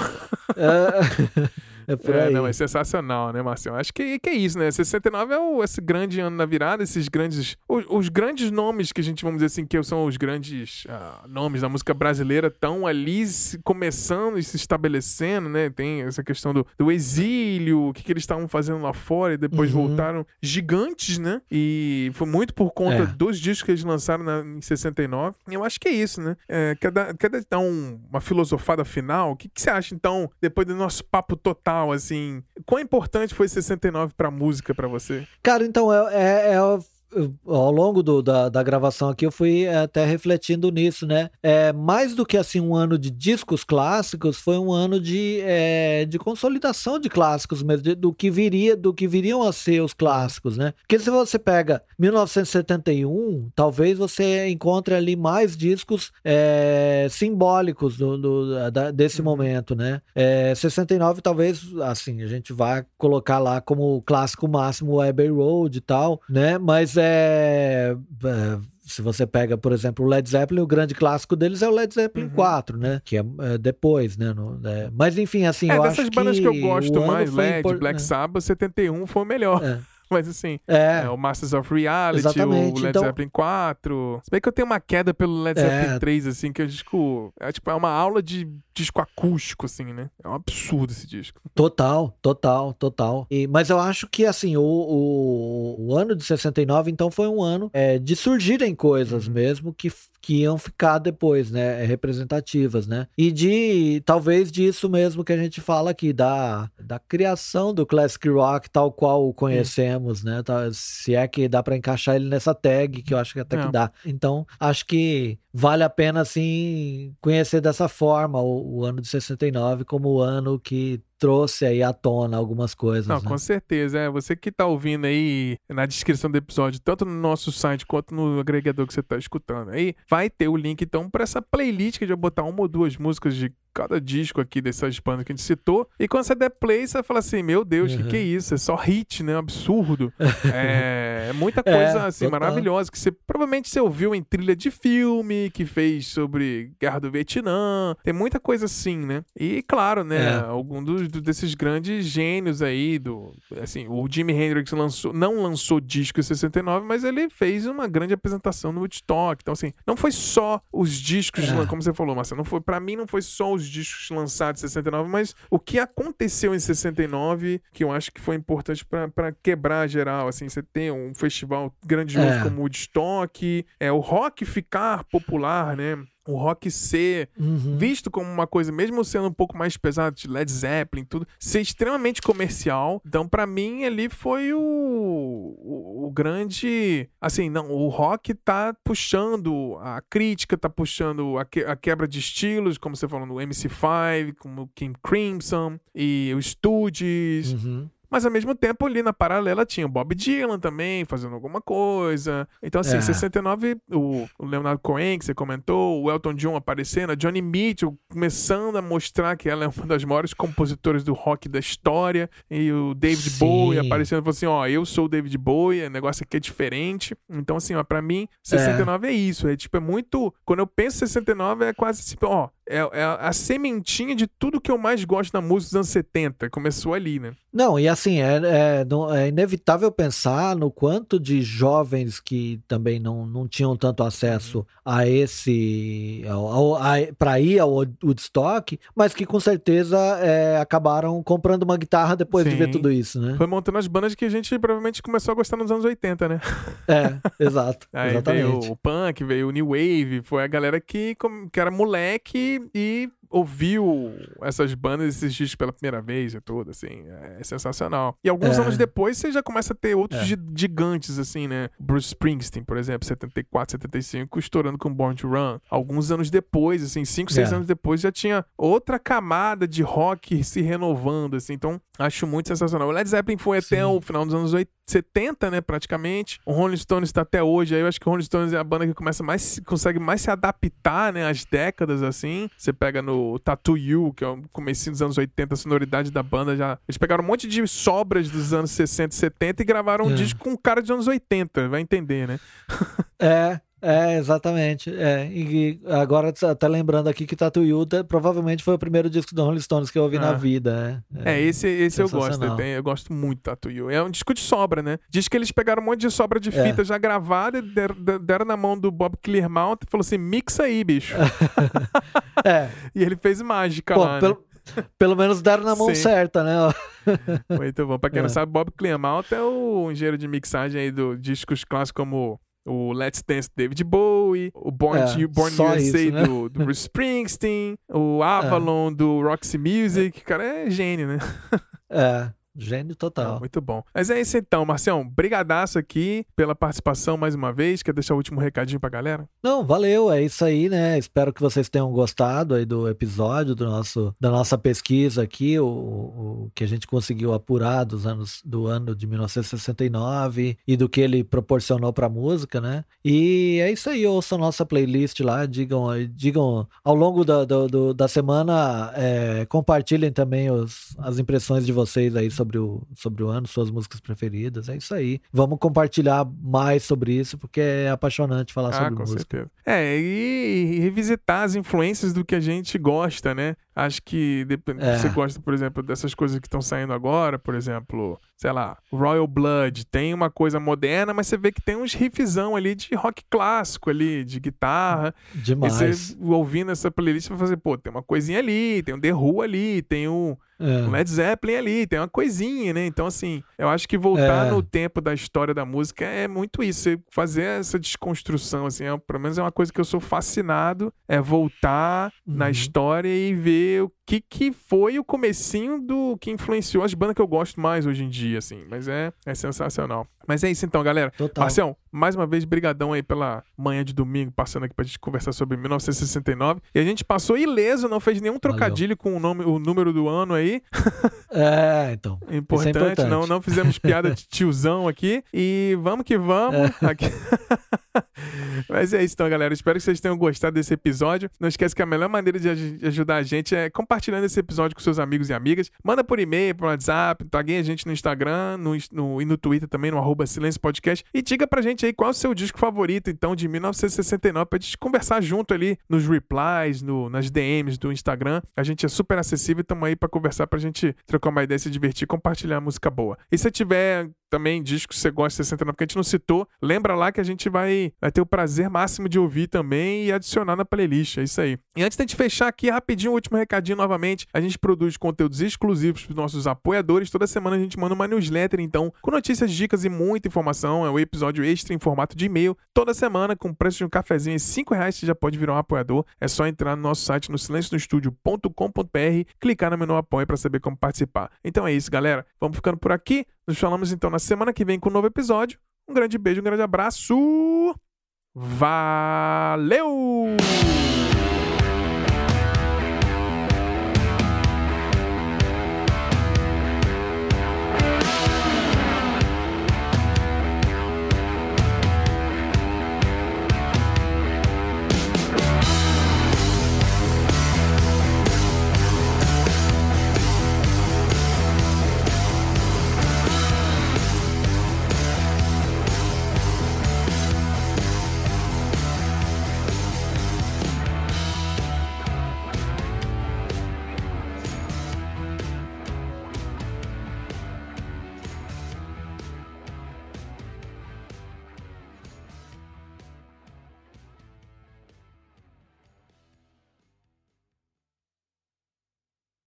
É. É por é, não, é sensacional, né, Marcelo? Acho que, que é isso, né? 69 é o, esse grande ano da virada, esses grandes. Os, os, grandes nomes que a gente, vamos dizer assim, que são os grandes uh, nomes da música brasileira, estão ali se, começando e se estabelecendo, né? Tem essa questão do, do exílio, o que, que eles estavam fazendo lá fora e depois uhum. voltaram gigantes, né? E foi muito por conta é. dos discos que eles lançaram na, em 69. E eu acho que é isso, né? É, quer, dar, quer dar um, uma filosofada final? O que, que você acha, então, depois do nosso papo total? Assim. Quão importante foi 69 pra música para você? Cara, então, é, é, é ao longo do, da, da gravação aqui eu fui até refletindo nisso, né? É, mais do que assim um ano de discos clássicos, foi um ano de, é, de consolidação de clássicos mesmo, de, do que viria, do que viriam a ser os clássicos, né? Porque se você pega 1971, talvez você encontre ali mais discos é, simbólicos do, do da, desse uhum. momento, né? É, 69 talvez assim a gente vai colocar lá como clássico máximo o Abbey Road e tal, né? Mas é é, é, se você pega, por exemplo, o Led Zeppelin, o grande clássico deles é o Led Zeppelin uhum. 4, né? Que é, é depois, né? No, é, mas enfim, assim, é, eu dessas acho bandas que, que eu gosto mais, Led, impor... Black é. Sabbath, 71 foi o melhor. É. Mas assim, É, é, o Masters of Reality, Exatamente, o Led então- Zeppelin 4. Se bem que eu tenho uma queda pelo Led É. Zeppelin 3, assim, que é disco. É tipo, é uma aula de disco acústico, assim, né? É um absurdo esse disco. total, total, total. E, mas eu acho que, assim, o, o, o ano de 69, então, foi um ano é, de surgirem coisas mesmo que, que iam ficar depois, né? é, Representativas, né? E de, talvez, disso mesmo que a gente fala aqui, da, da criação do classic rock tal qual o conhecemos, né? Se é que dá pra encaixar ele nessa tag, que eu acho que até É. que dá. Então, acho que vale a pena, assim, conhecer dessa forma o, o ano de 69 como o ano que trouxe aí à tona algumas coisas. Não, né? com certeza. É, você que tá ouvindo aí na descrição do episódio, tanto no nosso site quanto no agregador que você tá escutando aí, vai ter o link então para essa playlist que vai botar uma ou duas músicas de cada disco aqui dessas bandas que a gente citou. E quando você der play, você vai falar assim: Meu Deus, o que, Uhum. que é isso? É só hit, né? Um absurdo. é, é muita É, coisa assim total. maravilhosa que você provavelmente você ouviu em trilha de filme que fez sobre Guerra do Vietnã. Tem muita coisa assim, né? E claro, né? É. Algum dos, do- desses grandes gênios aí do. Assim, o Jimi Hendrix lançou, não lançou disco em 69, mas ele fez uma grande apresentação no Woodstock. Então, assim, não foi só os discos, É. como você falou, Marcelo, não foi, pra mim não foi só os discos lançados em 69, mas o que aconteceu em 69, que eu acho que foi importante pra quebrar geral, assim, você tem um festival grandioso É. como o Woodstock, é o rock ficar popular, né? O rock ser Uhum. visto como uma coisa, mesmo sendo um pouco mais pesado, de Led Zeppelin, tudo, ser extremamente comercial. Então, pra mim, ali foi o, o, o grande. Assim, não, o rock tá puxando, a crítica tá puxando a, que- a quebra de estilos, como você falou no MC5, como o King Crimson e os Stooges. Uhum. Mas ao mesmo tempo, ali na paralela, tinha o Bob Dylan também fazendo alguma coisa. Então, assim, É. 69, o, o Leonardo Cohen, que você comentou, o Elton John aparecendo, a Johnny Mitchell começando a mostrar que ela é uma das maiores compositoras do rock da história. E o David Sim. Bowie aparecendo e falou assim: ó, eu sou o David Bowie, o negócio aqui é diferente. Então, assim, ó, pra mim, 69 é, isso. É tipo, é muito. Quando eu penso 69, é quase tipo, ó, é, é a sementinha de tudo que eu mais gosto na música dos anos 70. Começou ali, né? Não, e assim, é, é, não- é inevitável pensar no quanto de jovens que também não, não tinham tanto acesso a esse. para ir ao Woodstock, mas que com certeza é, acabaram comprando uma guitarra depois de ver Sim. tudo isso, né? Foi montando as bandas que a gente provavelmente começou a gostar nos anos 80, né? É, exato. Aí exatamente. veio o punk, veio o new wave, foi a galera que, que era moleque e ouviu essas bandas, esses discos pela primeira vez e tudo, assim, é sensacional. E alguns É. anos depois você já começa a ter outros É. gi- gigantes, assim, né? Bruce Springsteen, por exemplo, 74, 75, estourando com Born to Run. Alguns anos depois, assim, 5, 6 É. anos depois, já tinha outra camada de rock se renovando, assim, então acho muito sensacional. O Led Zeppelin foi até Sim. o final dos anos 80, 70, né, praticamente. O Rolling Stones está até hoje. Aí eu acho que o Rolling Stones é a banda que começa mais, consegue mais se adaptar, né, às décadas assim. Você pega no Tattoo You, que é o comecinho dos anos 80, a sonoridade da banda já. Eles pegaram um monte de sobras dos anos 60 e 70 e gravaram um É. disco com um cara dos anos 80, vai entender, né? É, é, exatamente. É, e agora até lembrando aqui que tá- provavelmente foi o primeiro disco do Rolling Stones que eu ouvi Ah. na vida. É, É, esse, esse eu gosto. Eu gosto muito do Tattoo You. É um disco de sobra, né? Diz que eles pegaram um monte de sobra de É. fita já gravada, deram, deram na mão do Bob Clearmount e falou assim: mixa aí, bicho. É, E ele fez mágica bom, lá, né? pelo, pelo menos deram na mão Sim. certa, né? Muito bom. Pra quem não É. sabe, Bob Clearmount é o engenheiro de mixagem aí do discos clássicos como o Let's Dance do David Bowie, o Born, É, Born USA isso, né? do, do Bruce Springsteen, o Avalon do Roxy Music. O cara é gênio, né? É, gênio total. Não, muito bom. Mas é isso então, Marcião. Brigadaço aqui pela participação mais uma vez. Quer deixar o último recadinho pra galera? Não, valeu, é isso aí, né? Espero que vocês tenham gostado aí do episódio do nosso, da nossa pesquisa aqui, o, o que a gente conseguiu apurar dos anos do ano de 1969 e do que ele proporcionou pra música, né? E é isso aí, ouçam nossa playlist lá, digam, digam ao longo da, do- da semana, é, compartilhem também os, as impressões de vocês aí sobre o, sobre o ano, suas músicas preferidas, é isso aí. Vamos compartilhar mais sobre isso, porque é apaixonante falar Ah, sobre com música. certeza. É, e, e revisitar as influências do que a gente gosta, né? Acho que depende, É. você gosta, por exemplo, dessas coisas que estão saindo agora, por exemplo, sei lá, Royal Blood, tem uma coisa moderna, mas você vê que tem uns riffzão ali de rock clássico ali, de guitarra. Demais. E você ouvindo essa playlist, vai fazer, pô, tem uma coisinha ali, tem um The Who ali, tem um, É. um Led Zeppelin ali, tem uma coisinha, né? Então, assim, eu acho que voltar É. no tempo da história da música é muito isso. Você fazer essa desconstrução, assim, é, pelo menos é uma coisa que eu sou fascinado, é voltar na Uhum. história e ver o que, que foi o comecinho do que influenciou as bandas que eu gosto mais hoje em dia, assim. Mas é, é sensacional. Mas é isso então, galera. Total. Marcião, mais uma vez, brigadão aí pela manhã de domingo, passando aqui pra gente conversar sobre 1969. E a gente passou ileso, não fez nenhum trocadilho com o, nome, o número do ano aí. É, então. Importante, importante. Não, não fizemos piada de tiozão aqui. E vamos que vamos. É. Aqui- Mas é isso então, galera. Espero que vocês tenham gostado desse episódio. Não esquece que a melhor maneira de aj- de ajudar a gente é compartilhando esse episódio com seus amigos e amigas. Manda por e-mail, por WhatsApp, tagueia a gente no Instagram no, no- e no Twitter também, no arroba Silêncio Podcast. E diga pra gente aí qual é o seu disco favorito, então, de 1969, pra gente conversar junto ali nos replies, no, nas DMs do Instagram. A gente é super acessível e tamo aí pra conversar, pra gente trocar uma ideia, se divertir, compartilhar música boa. E se tiver também discos que você gosta de 69, que a gente não citou, lembra lá que a gente vai, vai ter o prazer máximo de ouvir também e adicionar na playlist. É isso aí. E antes da gente fechar aqui, rapidinho, o último recadinho novamente. A gente produz conteúdos exclusivos para os nossos apoiadores. Toda semana a gente manda uma newsletter, então, com notícias, dicas e muita informação. É um episódio extra em formato de e-mail. Toda semana, com preço de um cafezinho em 5 reais, você já pode virar um apoiador. É só entrar no nosso site no silencionostudio.com.br, clicar no menu apoio para saber como participar. Então é isso, galera. Vamos ficando por aqui. Nos falamos então na semana que vem com um novo episódio. Um grande beijo, um grande abraço. Valeu!